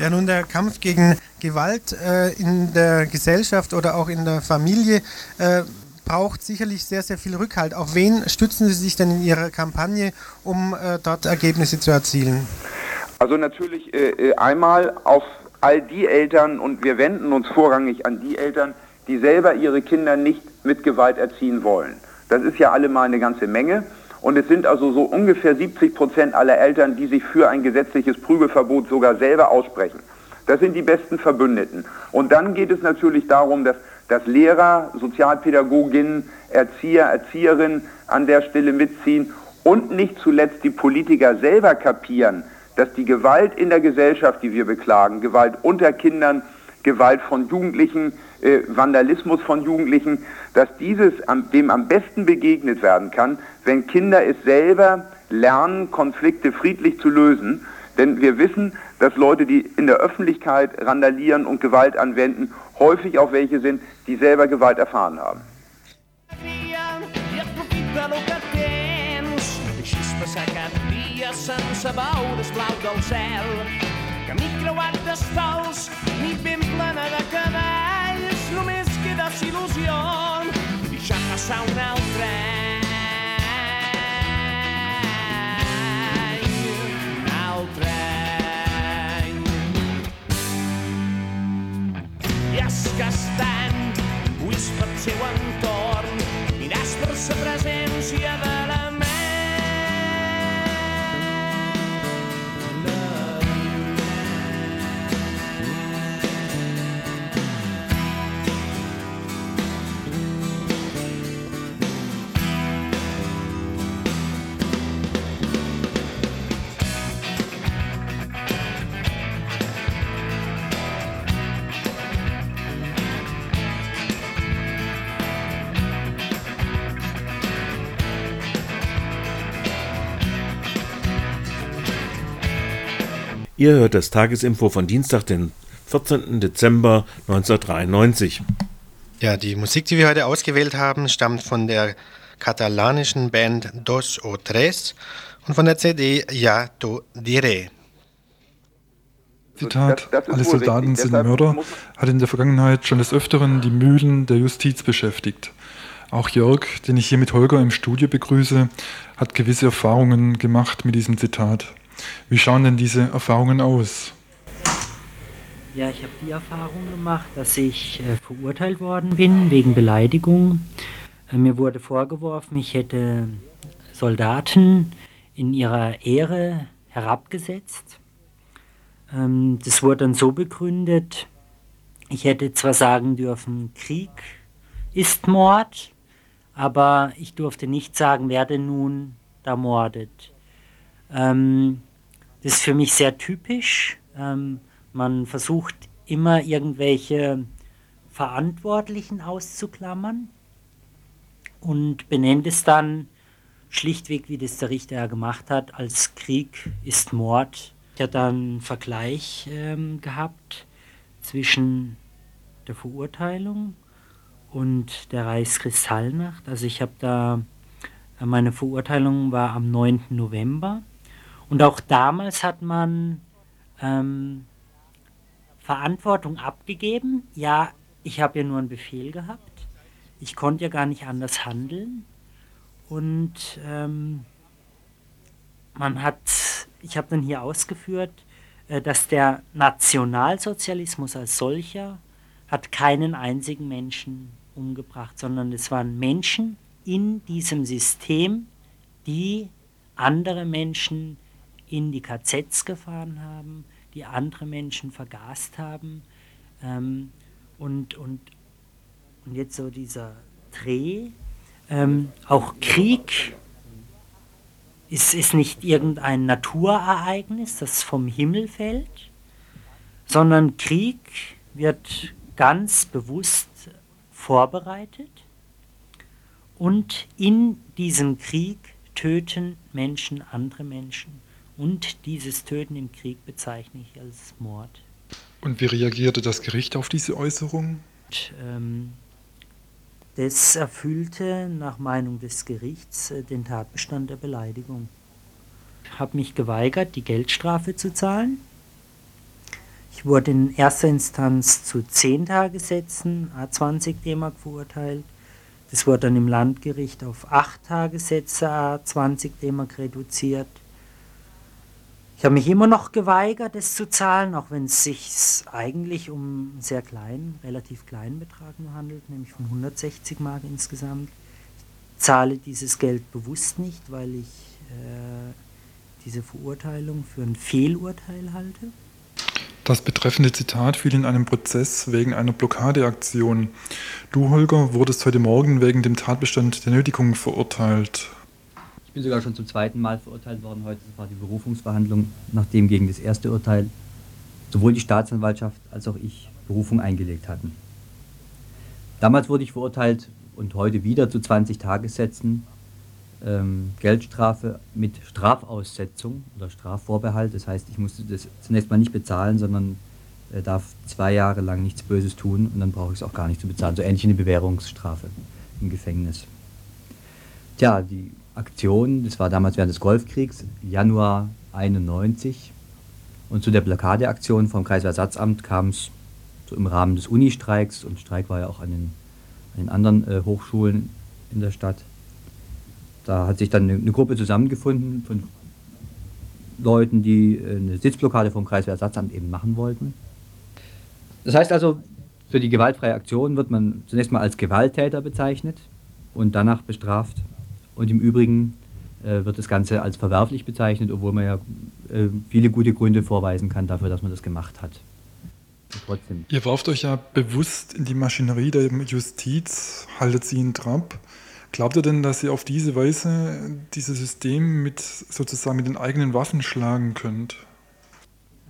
Ja, nun der Kampf gegen Gewalt äh, in der Gesellschaft oder auch in der Familie äh, braucht sicherlich sehr, sehr viel Rückhalt. Auf wen stützen Sie sich denn in Ihrer Kampagne, um äh, dort Ergebnisse zu erzielen? Also natürlich äh, äh, einmal auf all die Eltern und wir wenden uns vorrangig an die Eltern, die selber ihre Kinder nicht mit Gewalt erziehen wollen. Das ist ja allemal eine ganze Menge. Und es sind also so ungefähr 70 Prozent aller Eltern, die sich für ein gesetzliches Prügelverbot sogar selber aussprechen. Das sind die besten Verbündeten. Und dann geht es natürlich darum, dass, dass Lehrer, Sozialpädagoginnen, Erzieher, Erzieherinnen an der Stelle mitziehen und nicht zuletzt die Politiker selber kapieren, dass die Gewalt in der Gesellschaft, die wir beklagen, Gewalt unter Kindern, Gewalt von Jugendlichen, äh, Vandalismus von Jugendlichen, dass dieses am, dem am besten begegnet werden kann, wenn Kinder es selber lernen, Konflikte friedlich zu lösen. Denn wir wissen, dass Leute, die in der Öffentlichkeit randalieren und Gewalt anwenden, häufig auch welche sind, die selber Gewalt erfahren haben. sense veure el blau del cel camí creuat d'estols nit ben plena de cadells només queda il·lusió i ja passar un altre que estan buits pel seu entorn. Miràs per sa presència de Ihr hört das Tagesinfo von Dienstag, den 14. Dezember 1993. Ja, die Musik, die wir heute ausgewählt haben, stammt von der katalanischen Band Dos o Tres und von der CD Ja to diré. Zitat, alle Soldaten sind Mörder, hat in der Vergangenheit schon des Öfteren die Mühlen der Justiz beschäftigt. Auch Jörg, den ich hier mit Holger im Studio begrüße, hat gewisse Erfahrungen gemacht mit diesem Zitat. Wie schauen denn diese Erfahrungen aus? Ja, ich habe die Erfahrung gemacht, dass ich äh, verurteilt worden bin wegen Beleidigung. Äh, mir wurde vorgeworfen, ich hätte Soldaten in ihrer Ehre herabgesetzt. Ähm, das wurde dann so begründet, ich hätte zwar sagen dürfen, Krieg ist Mord, aber ich durfte nicht sagen, wer denn nun da mordet. Ähm, das ist für mich sehr typisch. Ähm, man versucht immer irgendwelche Verantwortlichen auszuklammern und benennt es dann schlichtweg, wie das der Richter ja gemacht hat, als Krieg ist Mord. Ich habe dann einen Vergleich ähm, gehabt zwischen der Verurteilung und der Reichskristallnacht. Also ich habe da, äh, meine Verurteilung war am 9. November und auch damals hat man ähm, Verantwortung abgegeben. Ja, ich habe ja nur einen Befehl gehabt. Ich konnte ja gar nicht anders handeln. Und ähm, man hat, ich habe dann hier ausgeführt, äh, dass der Nationalsozialismus als solcher hat keinen einzigen Menschen umgebracht, sondern es waren Menschen in diesem System, die andere Menschen in die KZs gefahren haben, die andere Menschen vergast haben. Ähm, und, und, und jetzt so dieser Dreh, ähm, auch Krieg ist, ist nicht irgendein Naturereignis, das vom Himmel fällt, sondern Krieg wird ganz bewusst vorbereitet und in diesem Krieg töten Menschen andere Menschen. Und dieses Töten im Krieg bezeichne ich als Mord. Und wie reagierte das Gericht auf diese Äußerung? Und, ähm, das erfüllte nach Meinung des Gerichts äh, den Tatbestand der Beleidigung. Ich habe mich geweigert, die Geldstrafe zu zahlen. Ich wurde in erster Instanz zu 10 Tagessätzen, A20 D-Mark verurteilt. Das wurde dann im Landgericht auf 8 Tagessätze, A20 D-Mark reduziert. Ich habe mich immer noch geweigert, es zu zahlen, auch wenn es sich eigentlich um einen sehr kleinen, relativ kleinen Betrag nur handelt, nämlich von 160 Mark insgesamt. Ich zahle dieses Geld bewusst nicht, weil ich äh, diese Verurteilung für ein Fehlurteil halte. Das betreffende Zitat fiel in einem Prozess wegen einer Blockadeaktion. Du, Holger, wurdest heute Morgen wegen dem Tatbestand der Nötigung verurteilt. Ich bin sogar schon zum zweiten Mal verurteilt worden heute. Das war die Berufungsverhandlung, nachdem gegen das erste Urteil sowohl die Staatsanwaltschaft als auch ich Berufung eingelegt hatten. Damals wurde ich verurteilt und heute wieder zu 20 Tagessätzen, ähm, Geldstrafe mit Strafaussetzung oder Strafvorbehalt. Das heißt, ich musste das zunächst mal nicht bezahlen, sondern äh, darf zwei Jahre lang nichts Böses tun und dann brauche ich es auch gar nicht zu bezahlen. So ähnlich eine Bewährungsstrafe im Gefängnis. Tja, die Aktion, das war damals während des Golfkriegs, Januar 91. Und zu der Blockadeaktion vom Kreisersatzamt kam es so im Rahmen des Unistreiks und Streik war ja auch an den, an den anderen äh, Hochschulen in der Stadt. Da hat sich dann eine, Gruppe zusammengefunden von Leuten, die äh, eine Sitzblockade vom Kreiswehrersatzamt eben machen wollten. Das heißt also, für die gewaltfreie Aktion wird man zunächst mal als Gewalttäter bezeichnet und danach bestraft und im Übrigen äh, wird das Ganze als verwerflich bezeichnet, obwohl man ja äh, viele gute Gründe vorweisen kann dafür, dass man das gemacht hat. trotzdem. Ihr warft euch ja bewusst in die Maschinerie der Justiz, haltet sie in Trab. Glaubt ihr denn, dass ihr auf diese Weise dieses System mit sozusagen mit den eigenen Waffen schlagen könnt?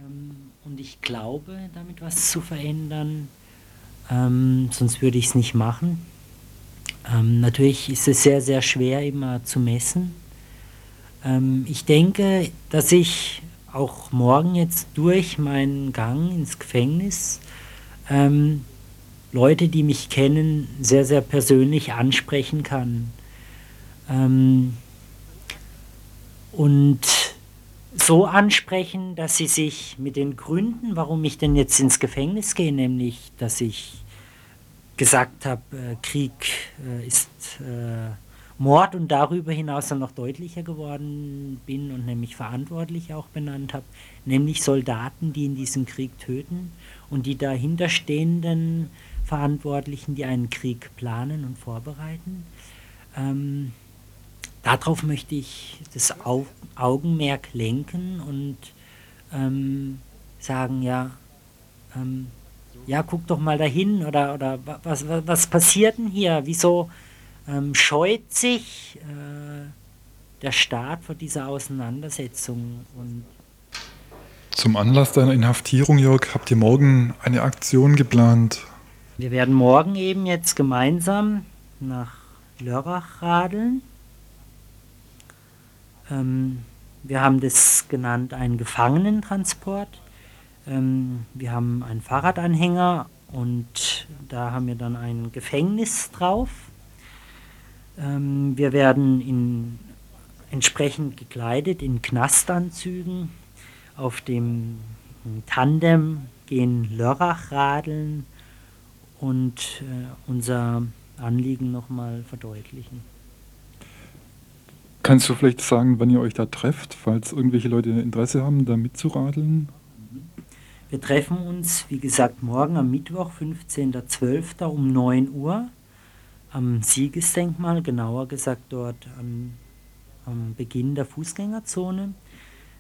Ähm, und ich glaube, damit was zu verändern, ähm, sonst würde ich es nicht machen. Ähm, natürlich ist es sehr, sehr schwer immer zu messen. Ähm, ich denke, dass ich auch morgen jetzt durch meinen Gang ins Gefängnis ähm, Leute, die mich kennen, sehr, sehr persönlich ansprechen kann. Ähm, und so ansprechen, dass sie sich mit den Gründen, warum ich denn jetzt ins Gefängnis gehe, nämlich dass ich gesagt habe, äh, Krieg äh, ist äh, Mord und darüber hinaus dann noch deutlicher geworden bin und nämlich verantwortlich auch benannt habe, nämlich Soldaten, die in diesem Krieg töten und die dahinterstehenden Verantwortlichen, die einen Krieg planen und vorbereiten. Ähm, darauf möchte ich das Au Augenmerk lenken und ähm, sagen, ja, ähm, ja, guck doch mal dahin oder, oder was, was, was passiert denn hier? Wieso ähm, scheut sich äh, der Staat vor dieser Auseinandersetzung? Und Zum Anlass deiner Inhaftierung, Jörg, habt ihr morgen eine Aktion geplant. wir werden morgen eben jetzt gemeinsam nach Lörrach radeln. Ähm, wir haben das genannt einen Gefangenentransport. Ähm, wir haben einen Fahrradanhänger und da haben wir dann ein Gefängnis drauf. Ähm, wir werden in, entsprechend gekleidet in Knastanzügen auf dem Tandem gehen Lörrach radeln und äh, unser Anliegen nochmal verdeutlichen. Kannst du vielleicht sagen, wann ihr euch da trefft, falls irgendwelche Leute Interesse haben, da mitzuradeln? Wir treffen uns, wie gesagt, morgen am Mittwoch, 15.12. um 9 Uhr am Siegesdenkmal, genauer gesagt dort am, am Beginn der Fußgängerzone,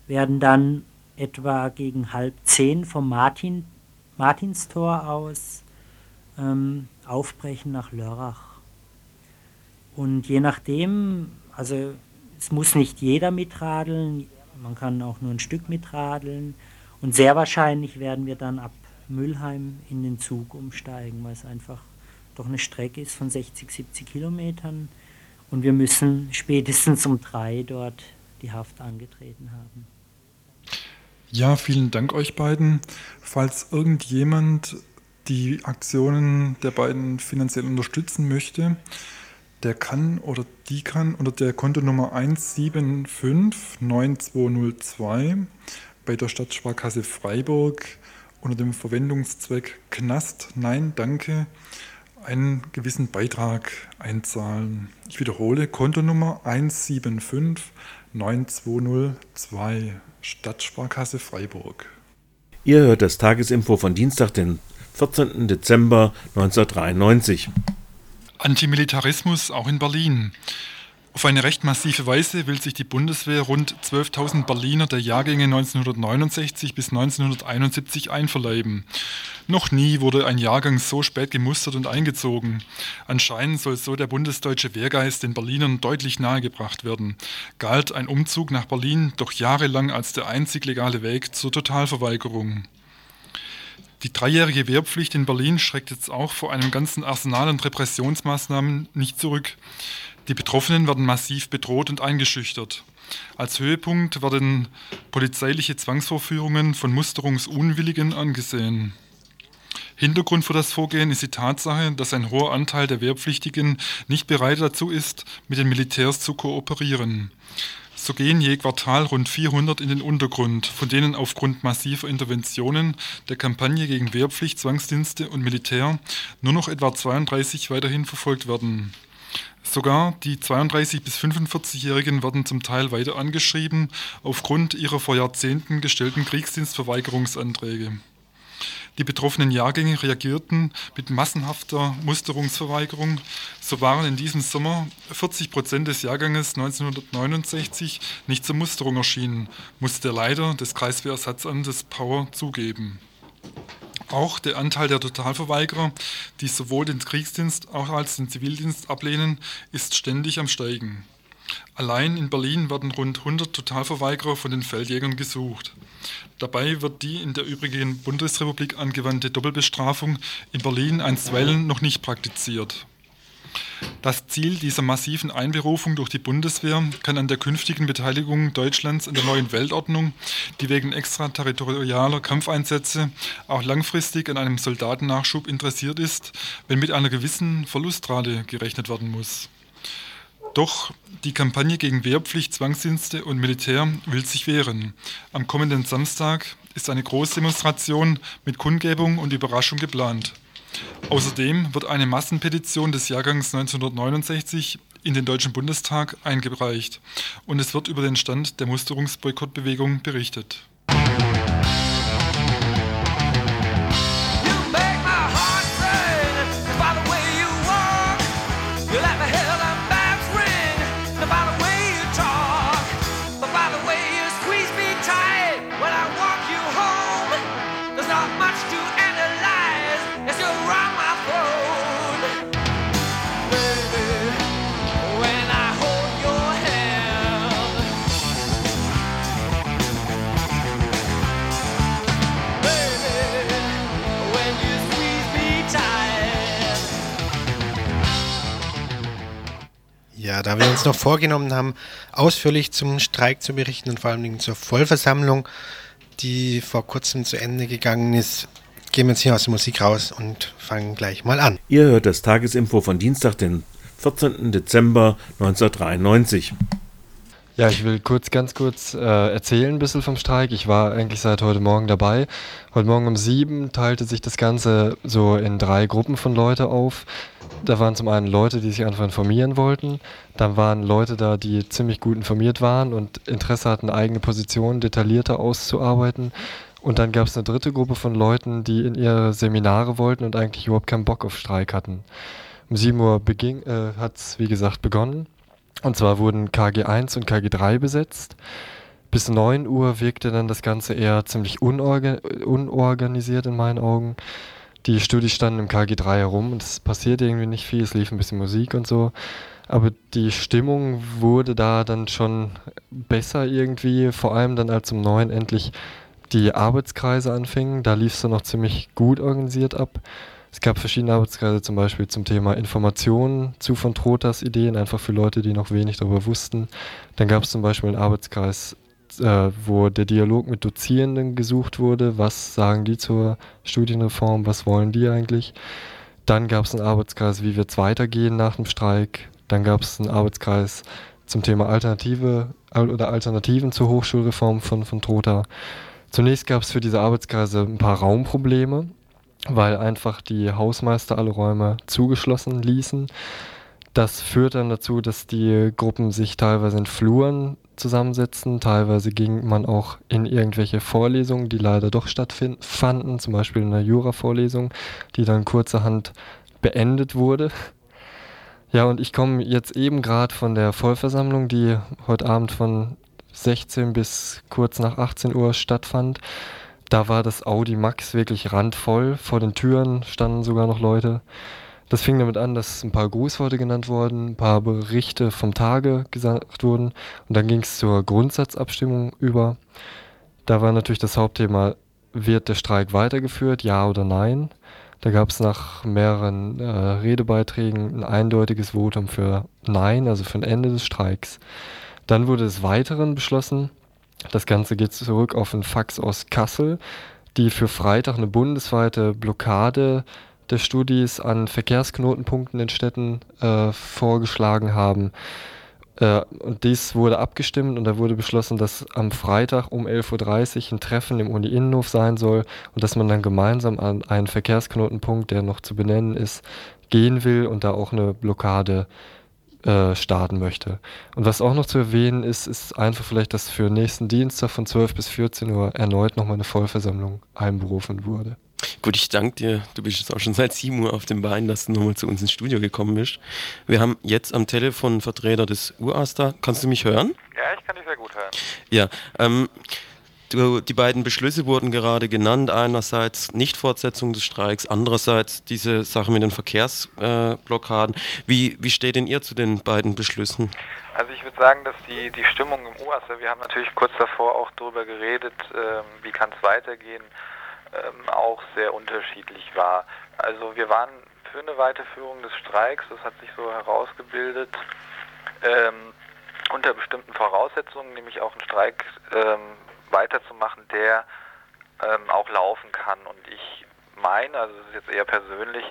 werden dann etwa gegen halb zehn vom Martin, Martinstor aus ähm, aufbrechen nach Lörrach. Und je nachdem, also es muss nicht jeder mitradeln, man kann auch nur ein Stück mitradeln. Und sehr wahrscheinlich werden wir dann ab Müllheim in den Zug umsteigen, weil es einfach doch eine Strecke ist von 60, 70 Kilometern. Und wir müssen spätestens um drei dort die Haft angetreten haben. Ja, vielen Dank euch beiden. Falls irgendjemand die Aktionen der beiden finanziell unterstützen möchte, der kann oder die kann unter der Kontonummer 1759202 bei der Stadtsparkasse Freiburg unter dem Verwendungszweck Knast Nein Danke einen gewissen Beitrag einzahlen. Ich wiederhole, Kontonummer 1759202 Stadtsparkasse Freiburg. Ihr hört das Tagesinfo von Dienstag, den 14. Dezember 1993. Antimilitarismus auch in Berlin. Auf eine recht massive Weise will sich die Bundeswehr rund 12.000 Berliner der Jahrgänge 1969 bis 1971 einverleiben. Noch nie wurde ein Jahrgang so spät gemustert und eingezogen. Anscheinend soll so der bundesdeutsche Wehrgeist den Berlinern deutlich nahegebracht werden. Galt ein Umzug nach Berlin doch jahrelang als der einzig legale Weg zur Totalverweigerung. Die dreijährige Wehrpflicht in Berlin schreckt jetzt auch vor einem ganzen Arsenal an Repressionsmaßnahmen nicht zurück. Die Betroffenen werden massiv bedroht und eingeschüchtert. Als Höhepunkt werden polizeiliche Zwangsvorführungen von Musterungsunwilligen angesehen. Hintergrund für das Vorgehen ist die Tatsache, dass ein hoher Anteil der Wehrpflichtigen nicht bereit dazu ist, mit den Militärs zu kooperieren. So gehen je Quartal rund 400 in den Untergrund, von denen aufgrund massiver Interventionen der Kampagne gegen Wehrpflicht, Zwangsdienste und Militär nur noch etwa 32 weiterhin verfolgt werden. Sogar die 32- bis 45-Jährigen werden zum Teil weiter angeschrieben aufgrund ihrer vor Jahrzehnten gestellten Kriegsdienstverweigerungsanträge. Die betroffenen Jahrgänge reagierten mit massenhafter Musterungsverweigerung. So waren in diesem Sommer 40 Prozent des Jahrganges 1969 nicht zur Musterung erschienen, musste der Leiter des Kreiswehrersatzamtes Power zugeben. Auch der Anteil der Totalverweigerer, die sowohl den Kriegsdienst als auch den Zivildienst ablehnen, ist ständig am Steigen. Allein in Berlin werden rund 100 Totalverweigerer von den Feldjägern gesucht. Dabei wird die in der übrigen Bundesrepublik angewandte Doppelbestrafung in Berlin einstweilen noch nicht praktiziert. Das Ziel dieser massiven Einberufung durch die Bundeswehr kann an der künftigen Beteiligung Deutschlands an der neuen Weltordnung, die wegen extraterritorialer Kampfeinsätze auch langfristig an einem Soldatennachschub interessiert ist, wenn mit einer gewissen Verlustrate gerechnet werden muss. Doch die Kampagne gegen Wehrpflicht, Zwangsdienste und Militär will sich wehren. Am kommenden Samstag ist eine Großdemonstration mit Kundgebung und Überraschung geplant. Außerdem wird eine Massenpetition des Jahrgangs 1969 in den Deutschen Bundestag eingereicht und es wird über den Stand der Musterungsboykottbewegung berichtet. Da wir uns noch vorgenommen haben, ausführlich zum Streik zu berichten und vor allem zur Vollversammlung, die vor kurzem zu Ende gegangen ist, gehen wir jetzt hier aus der Musik raus und fangen gleich mal an. Ihr hört das Tagesinfo von Dienstag, den 14. Dezember 1993. Ja, ich will kurz, ganz kurz äh, erzählen ein bisschen vom Streik. Ich war eigentlich seit heute Morgen dabei. Heute Morgen um sieben teilte sich das Ganze so in drei Gruppen von Leute auf. Da waren zum einen Leute, die sich einfach informieren wollten. Dann waren Leute da, die ziemlich gut informiert waren und Interesse hatten, eigene Positionen detaillierter auszuarbeiten. Und dann gab es eine dritte Gruppe von Leuten, die in ihre Seminare wollten und eigentlich überhaupt keinen Bock auf Streik hatten. Um 7 Uhr äh, hat es, wie gesagt, begonnen. Und zwar wurden KG 1 und KG 3 besetzt. Bis 9 Uhr wirkte dann das Ganze eher ziemlich unorga unorganisiert in meinen Augen. Die Studis standen im KG 3 herum und es passierte irgendwie nicht viel, es lief ein bisschen Musik und so. Aber die Stimmung wurde da dann schon besser irgendwie, vor allem dann als um 9 endlich die Arbeitskreise anfingen. Da lief es dann noch ziemlich gut organisiert ab. Es gab verschiedene Arbeitskreise, zum Beispiel zum Thema Informationen zu von Trotas Ideen, einfach für Leute, die noch wenig darüber wussten. Dann gab es zum Beispiel einen Arbeitskreis, äh, wo der Dialog mit Dozierenden gesucht wurde. Was sagen die zur Studienreform? Was wollen die eigentlich? Dann gab es einen Arbeitskreis, wie wird es weitergehen nach dem Streik? Dann gab es einen Arbeitskreis zum Thema Alternative oder Alternativen zur Hochschulreform von, von Trota. Zunächst gab es für diese Arbeitskreise ein paar Raumprobleme weil einfach die Hausmeister alle Räume zugeschlossen ließen. Das führt dann dazu, dass die Gruppen sich teilweise in Fluren zusammensetzen. Teilweise ging man auch in irgendwelche Vorlesungen, die leider doch stattfanden, zum Beispiel in einer Jura-Vorlesung, die dann kurzerhand beendet wurde. Ja, und ich komme jetzt eben gerade von der Vollversammlung, die heute Abend von 16 bis kurz nach 18 Uhr stattfand. Da war das Audi Max wirklich randvoll. Vor den Türen standen sogar noch Leute. Das fing damit an, dass ein paar Grußworte genannt wurden, ein paar Berichte vom Tage gesagt wurden und dann ging es zur Grundsatzabstimmung über. Da war natürlich das Hauptthema, wird der Streik weitergeführt, ja oder nein? Da gab es nach mehreren äh, Redebeiträgen ein eindeutiges Votum für Nein, also für ein Ende des Streiks. Dann wurde des Weiteren beschlossen, das Ganze geht zurück auf einen Fax aus Kassel, die für Freitag eine bundesweite Blockade der Studis an Verkehrsknotenpunkten in Städten äh, vorgeschlagen haben. Äh, und dies wurde abgestimmt und da wurde beschlossen, dass am Freitag um 11.30 Uhr ein Treffen im Uni-Innenhof sein soll und dass man dann gemeinsam an einen Verkehrsknotenpunkt, der noch zu benennen ist, gehen will und da auch eine Blockade äh, starten möchte. Und was auch noch zu erwähnen ist, ist einfach vielleicht, dass für nächsten Dienstag von 12 bis 14 Uhr erneut nochmal eine Vollversammlung einberufen wurde. Gut, ich danke dir. Du bist jetzt auch schon seit 7 Uhr auf dem Bein, dass du nochmal zu uns ins Studio gekommen bist. Wir haben jetzt am Telefon einen Vertreter des UASTA. Kannst du mich hören? Ja, ich kann dich sehr gut hören. Ja, ähm, die beiden Beschlüsse wurden gerade genannt. Einerseits Nichtfortsetzung des Streiks, andererseits diese Sache mit den Verkehrsblockaden. Wie, wie steht denn ihr zu den beiden Beschlüssen? Also ich würde sagen, dass die, die Stimmung im UASA, wir haben natürlich kurz davor auch darüber geredet, ähm, wie kann es weitergehen, ähm, auch sehr unterschiedlich war. Also wir waren für eine Weiterführung des Streiks, das hat sich so herausgebildet, ähm, unter bestimmten Voraussetzungen, nämlich auch ein Streik ähm, weiterzumachen, der ähm, auch laufen kann. Und ich meine, also das ist jetzt eher persönlich,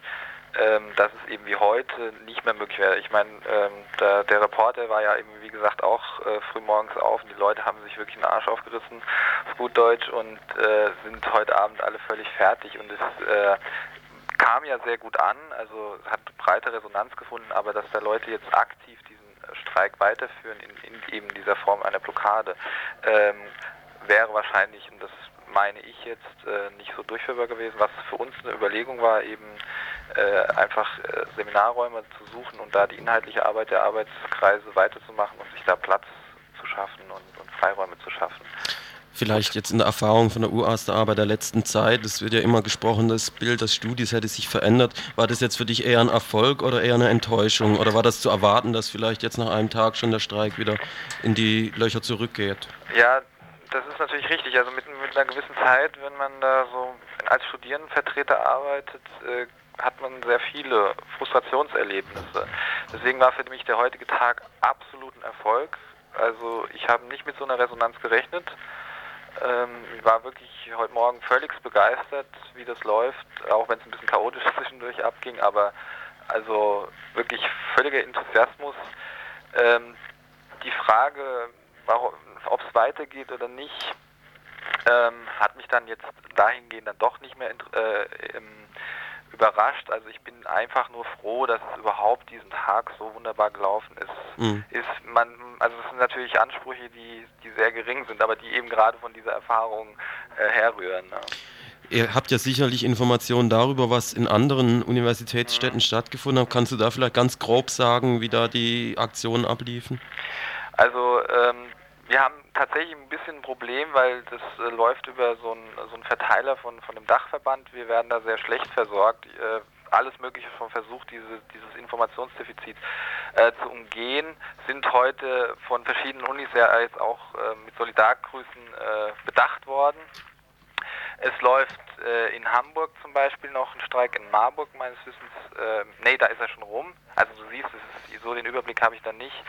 ähm, dass es eben wie heute nicht mehr möglich wäre. Ich meine, ähm, der, der, Reporter war ja eben, wie gesagt, auch äh, früh morgens auf und die Leute haben sich wirklich einen Arsch aufgerissen, auf gut Deutsch, und äh, sind heute Abend alle völlig fertig. Und es äh, kam ja sehr gut an, also hat breite Resonanz gefunden, aber dass da Leute jetzt aktiv diesen Streik weiterführen in, in eben dieser Form einer Blockade, ähm, wäre wahrscheinlich, und das meine ich jetzt, äh, nicht so durchführbar gewesen. Was für uns eine Überlegung war, eben äh, einfach äh, Seminarräume zu suchen und da die inhaltliche Arbeit der Arbeitskreise weiterzumachen und sich da Platz zu schaffen und, und Freiräume zu schaffen. Vielleicht jetzt in der Erfahrung von der UASTA-Arbeit der letzten Zeit, es wird ja immer gesprochen, das Bild des Studis hätte sich verändert. War das jetzt für dich eher ein Erfolg oder eher eine Enttäuschung? Oder war das zu erwarten, dass vielleicht jetzt nach einem Tag schon der Streik wieder in die Löcher zurückgeht? Ja, das ist natürlich richtig. Also mit, mit einer gewissen Zeit, wenn man da so als Studierendenvertreter arbeitet, äh, hat man sehr viele Frustrationserlebnisse. Deswegen war für mich der heutige Tag absolut ein Erfolg. Also ich habe nicht mit so einer Resonanz gerechnet. Ähm, ich war wirklich heute Morgen völlig begeistert, wie das läuft, auch wenn es ein bisschen chaotisch [LAUGHS] zwischendurch abging, aber also wirklich völliger Enthusiasmus. Ähm, die Frage, ob es weitergeht oder nicht, ähm, hat mich dann jetzt dahingehend dann doch nicht mehr äh, überrascht. Also ich bin einfach nur froh, dass es überhaupt diesen Tag so wunderbar gelaufen ist. Mhm. Ist man, also es sind natürlich Ansprüche, die, die sehr gering sind, aber die eben gerade von dieser Erfahrung äh, herrühren. Ne? Ihr habt ja sicherlich Informationen darüber, was in anderen Universitätsstädten mhm. stattgefunden hat. Kannst du da vielleicht ganz grob sagen, wie da die Aktionen abliefen? Also ähm, wir haben tatsächlich ein bisschen ein Problem, weil das äh, läuft über so einen so Verteiler von, von dem Dachverband. Wir werden da sehr schlecht versorgt. Äh, alles Mögliche von versucht, diese, dieses Informationsdefizit äh, zu umgehen, sind heute von verschiedenen Unis ja jetzt auch äh, mit Solidargrüßen äh, bedacht worden. Es läuft äh, in Hamburg zum Beispiel noch ein Streik in Marburg meines Wissens. Äh, nee, da ist er schon rum. Also du siehst, ist, so den Überblick habe ich da nicht.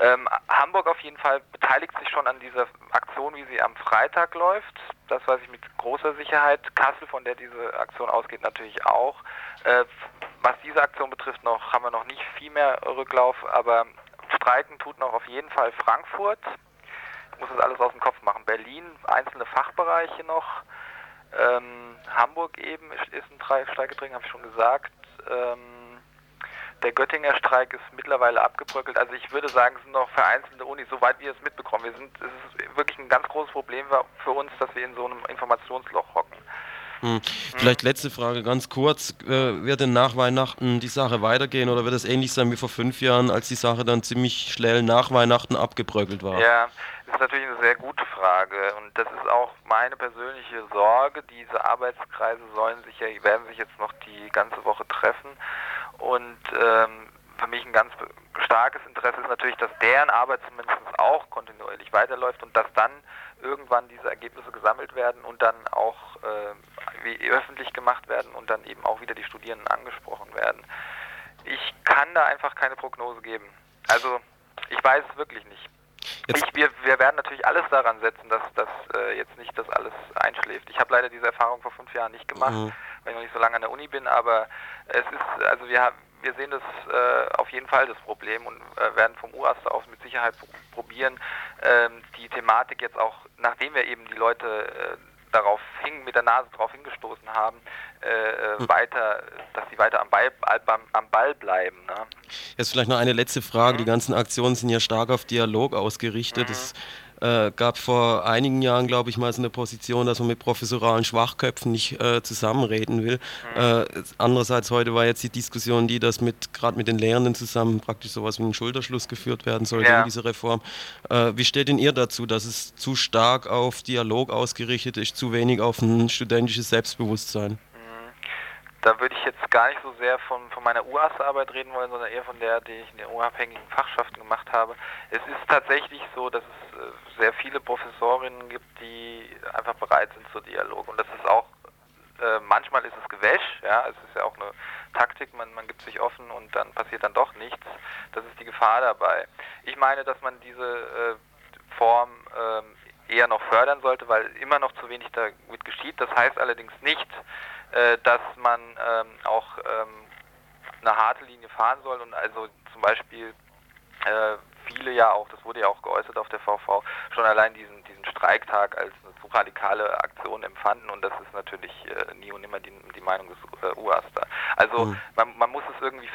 Ähm, Hamburg auf jeden Fall beteiligt sich schon an dieser Aktion, wie sie am Freitag läuft. Das weiß ich mit großer Sicherheit. Kassel, von der diese Aktion ausgeht, natürlich auch. Äh, was diese Aktion betrifft, noch haben wir noch nicht viel mehr Rücklauf, aber streiken tut noch auf jeden Fall Frankfurt. Ich muss das alles aus dem Kopf machen. Berlin, einzelne Fachbereiche noch. Ähm, Hamburg eben ist, ist ein Streik drin, habe ich schon gesagt. Ähm, der Göttinger Streik ist mittlerweile abgebröckelt. Also ich würde sagen, es sind noch vereinzelte Unis, soweit wir es mitbekommen. Wir sind, es ist wirklich ein ganz großes Problem für uns, dass wir in so einem Informationsloch hocken. Hm. Vielleicht letzte Frage, ganz kurz. Äh, wird denn nach Weihnachten die Sache weitergehen oder wird es ähnlich sein wie vor fünf Jahren, als die Sache dann ziemlich schnell nach Weihnachten abgebröckelt war? Ja, das ist natürlich eine sehr gute Frage und das ist auch meine persönliche Sorge. Diese Arbeitskreise sollen sich ja, werden sich jetzt noch die ganze Woche treffen und ähm, für mich ein ganz starkes Interesse ist natürlich, dass deren Arbeit zumindest auch kontinuierlich weiterläuft und dass dann irgendwann diese Ergebnisse gesammelt werden und dann auch äh, öffentlich gemacht werden und dann eben auch wieder die Studierenden angesprochen werden. Ich kann da einfach keine Prognose geben. Also ich weiß es wirklich nicht. Ich, wir, wir werden natürlich alles daran setzen, dass, dass äh, jetzt nicht das alles einschläft. Ich habe leider diese Erfahrung vor fünf Jahren nicht gemacht. Mhm weil ich noch nicht so lange an der Uni bin, aber es ist, also wir, wir sehen das äh, auf jeden Fall das Problem und äh, werden vom UAS aus mit Sicherheit probieren, äh, die Thematik jetzt auch, nachdem wir eben die Leute äh, darauf hing, mit der Nase darauf hingestoßen haben, äh, hm. weiter, dass sie weiter am Ball, am Ball bleiben. Ne? Jetzt vielleicht noch eine letzte Frage. Mhm. Die ganzen Aktionen sind ja stark auf Dialog ausgerichtet. Mhm. Das äh, gab vor einigen Jahren, glaube ich, mal so eine Position, dass man mit professoralen Schwachköpfen nicht äh, zusammenreden will. Mhm. Äh, andererseits heute war jetzt die Diskussion, die das mit gerade mit den Lehrenden zusammen praktisch sowas wie ein Schulterschluss geführt werden sollte ja. in dieser Reform. Äh, wie steht denn ihr dazu, dass es zu stark auf Dialog ausgerichtet ist, zu wenig auf ein studentisches Selbstbewusstsein? Da würde ich jetzt gar nicht so sehr von, von meiner UAS-Arbeit reden wollen, sondern eher von der, die ich in den unabhängigen Fachschaften gemacht habe. Es ist tatsächlich so, dass es äh, sehr viele Professorinnen gibt, die einfach bereit sind zur Dialog. Und das ist auch, äh, manchmal ist es Gewäsch, ja, es ist ja auch eine Taktik, man, man gibt sich offen und dann passiert dann doch nichts. Das ist die Gefahr dabei. Ich meine, dass man diese äh, Form äh, eher noch fördern sollte, weil immer noch zu wenig damit geschieht. Das heißt allerdings nicht, äh, dass man ähm, auch ähm, eine harte Linie fahren soll und also zum Beispiel äh, viele ja auch, das wurde ja auch geäußert auf der VV, schon allein diesen, diesen Streiktag als eine zu radikale Aktion empfanden und das ist natürlich äh, nie und immer die, die Meinung des äh, UAS da. Also mhm. man, man, muss es irgendwie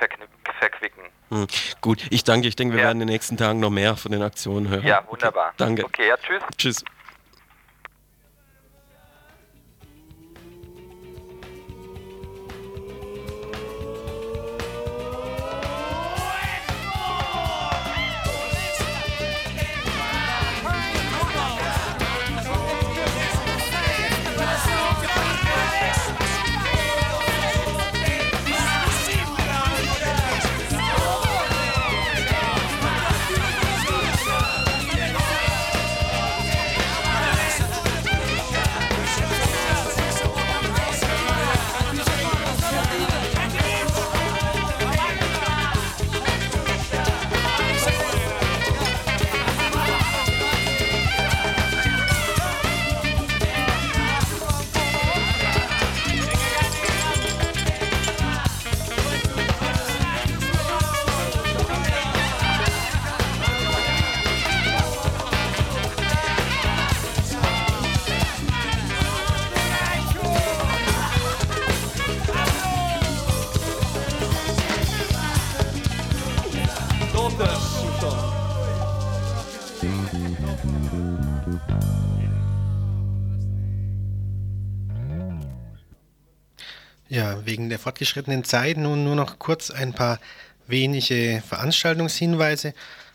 verquicken. Mhm. Gut, ich danke, ich denke, wir ja. werden in den nächsten Tagen noch mehr von den Aktionen hören. Ja, wunderbar. Okay, danke. Okay, ja, tschüss. Tschüss. Fortgeschrittenen Zeit nun nur noch kurz ein paar wenige Veranstaltungshinweise.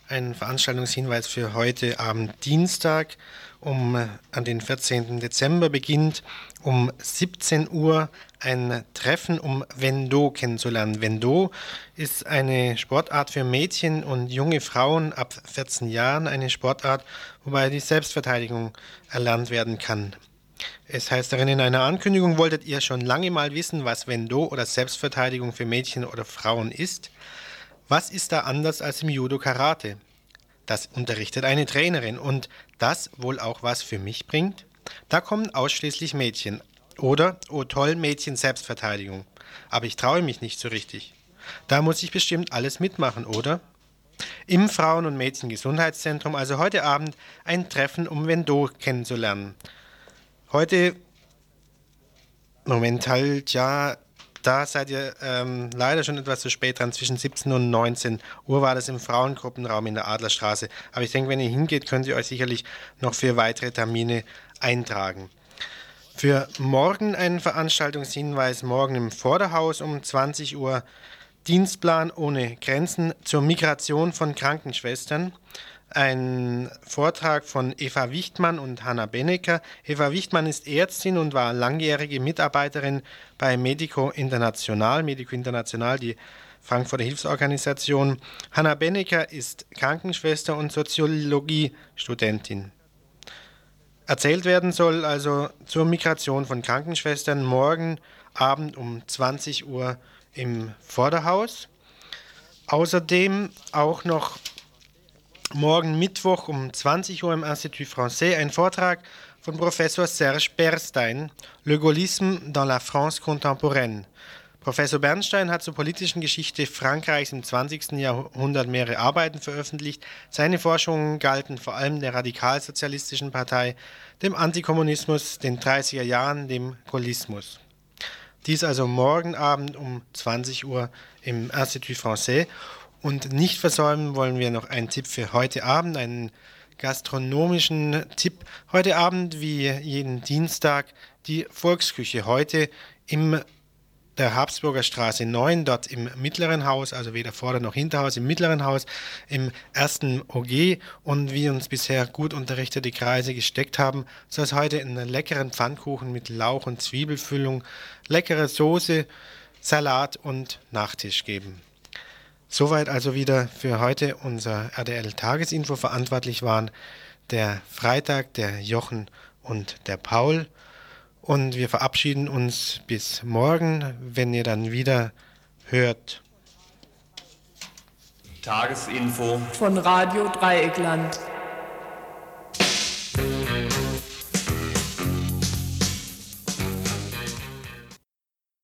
Ein Veranstaltungshinweis für heute Abend Dienstag um an den 14. Dezember beginnt um 17 Uhr ein Treffen, um Vendo kennenzulernen. Vendo ist eine Sportart für Mädchen und junge Frauen ab 14 Jahren, eine Sportart, wobei die Selbstverteidigung erlernt werden kann. Es heißt darin in einer Ankündigung, wolltet ihr schon lange mal wissen, was Vendo oder Selbstverteidigung für Mädchen oder Frauen ist? Was ist da anders als im Judo Karate? Das unterrichtet eine Trainerin und das wohl auch was für mich bringt? Da kommen ausschließlich Mädchen. Oder, oh toll, Mädchen Selbstverteidigung. Aber ich traue mich nicht so richtig. Da muss ich bestimmt alles mitmachen, oder? Im Frauen- und Mädchengesundheitszentrum, also heute Abend, ein Treffen, um Vendo kennenzulernen. Heute, Moment halt, ja, da seid ihr ähm, leider schon etwas zu spät dran. Zwischen 17 und 19 Uhr war das im Frauengruppenraum in der Adlerstraße. Aber ich denke, wenn ihr hingeht, könnt ihr euch sicherlich noch für weitere Termine eintragen. Für morgen ein Veranstaltungshinweis. Morgen im Vorderhaus um 20 Uhr Dienstplan ohne Grenzen zur Migration von Krankenschwestern ein Vortrag von Eva Wichtmann und Hanna Bennecker. Eva Wichtmann ist Ärztin und war langjährige Mitarbeiterin bei Medico International, Medico International, die Frankfurter Hilfsorganisation. Hanna Bennecker ist Krankenschwester und Soziologiestudentin. Erzählt werden soll also zur Migration von Krankenschwestern morgen Abend um 20 Uhr im Vorderhaus. Außerdem auch noch morgen Mittwoch um 20 Uhr im Institut Français ein Vortrag von Professor Serge Bernstein, Le Gaullisme dans la France contemporaine. Professor Bernstein hat zur politischen Geschichte Frankreichs im 20. Jahrhundert mehrere Arbeiten veröffentlicht. Seine Forschungen galten vor allem der radikalsozialistischen Partei, dem Antikommunismus, den 30er Jahren, dem Gaullismus. Dies also morgen Abend um 20 Uhr im Institut Français. Und nicht versäumen wollen wir noch einen Tipp für heute Abend, einen gastronomischen Tipp. Heute Abend, wie jeden Dienstag, die Volksküche. Heute im der Habsburger Straße 9, dort im mittleren Haus, also weder Vorder- noch Hinterhaus, im mittleren Haus, im ersten OG. Und wie uns bisher gut unterrichtete Kreise gesteckt haben, soll es heute einen leckeren Pfannkuchen mit Lauch- und Zwiebelfüllung, leckere Soße, Salat und Nachtisch geben. Soweit also wieder für heute unser RDL Tagesinfo. Verantwortlich waren der Freitag, der Jochen und der Paul. Und wir verabschieden uns bis morgen, wenn ihr dann wieder hört. Tagesinfo von Radio Dreieckland.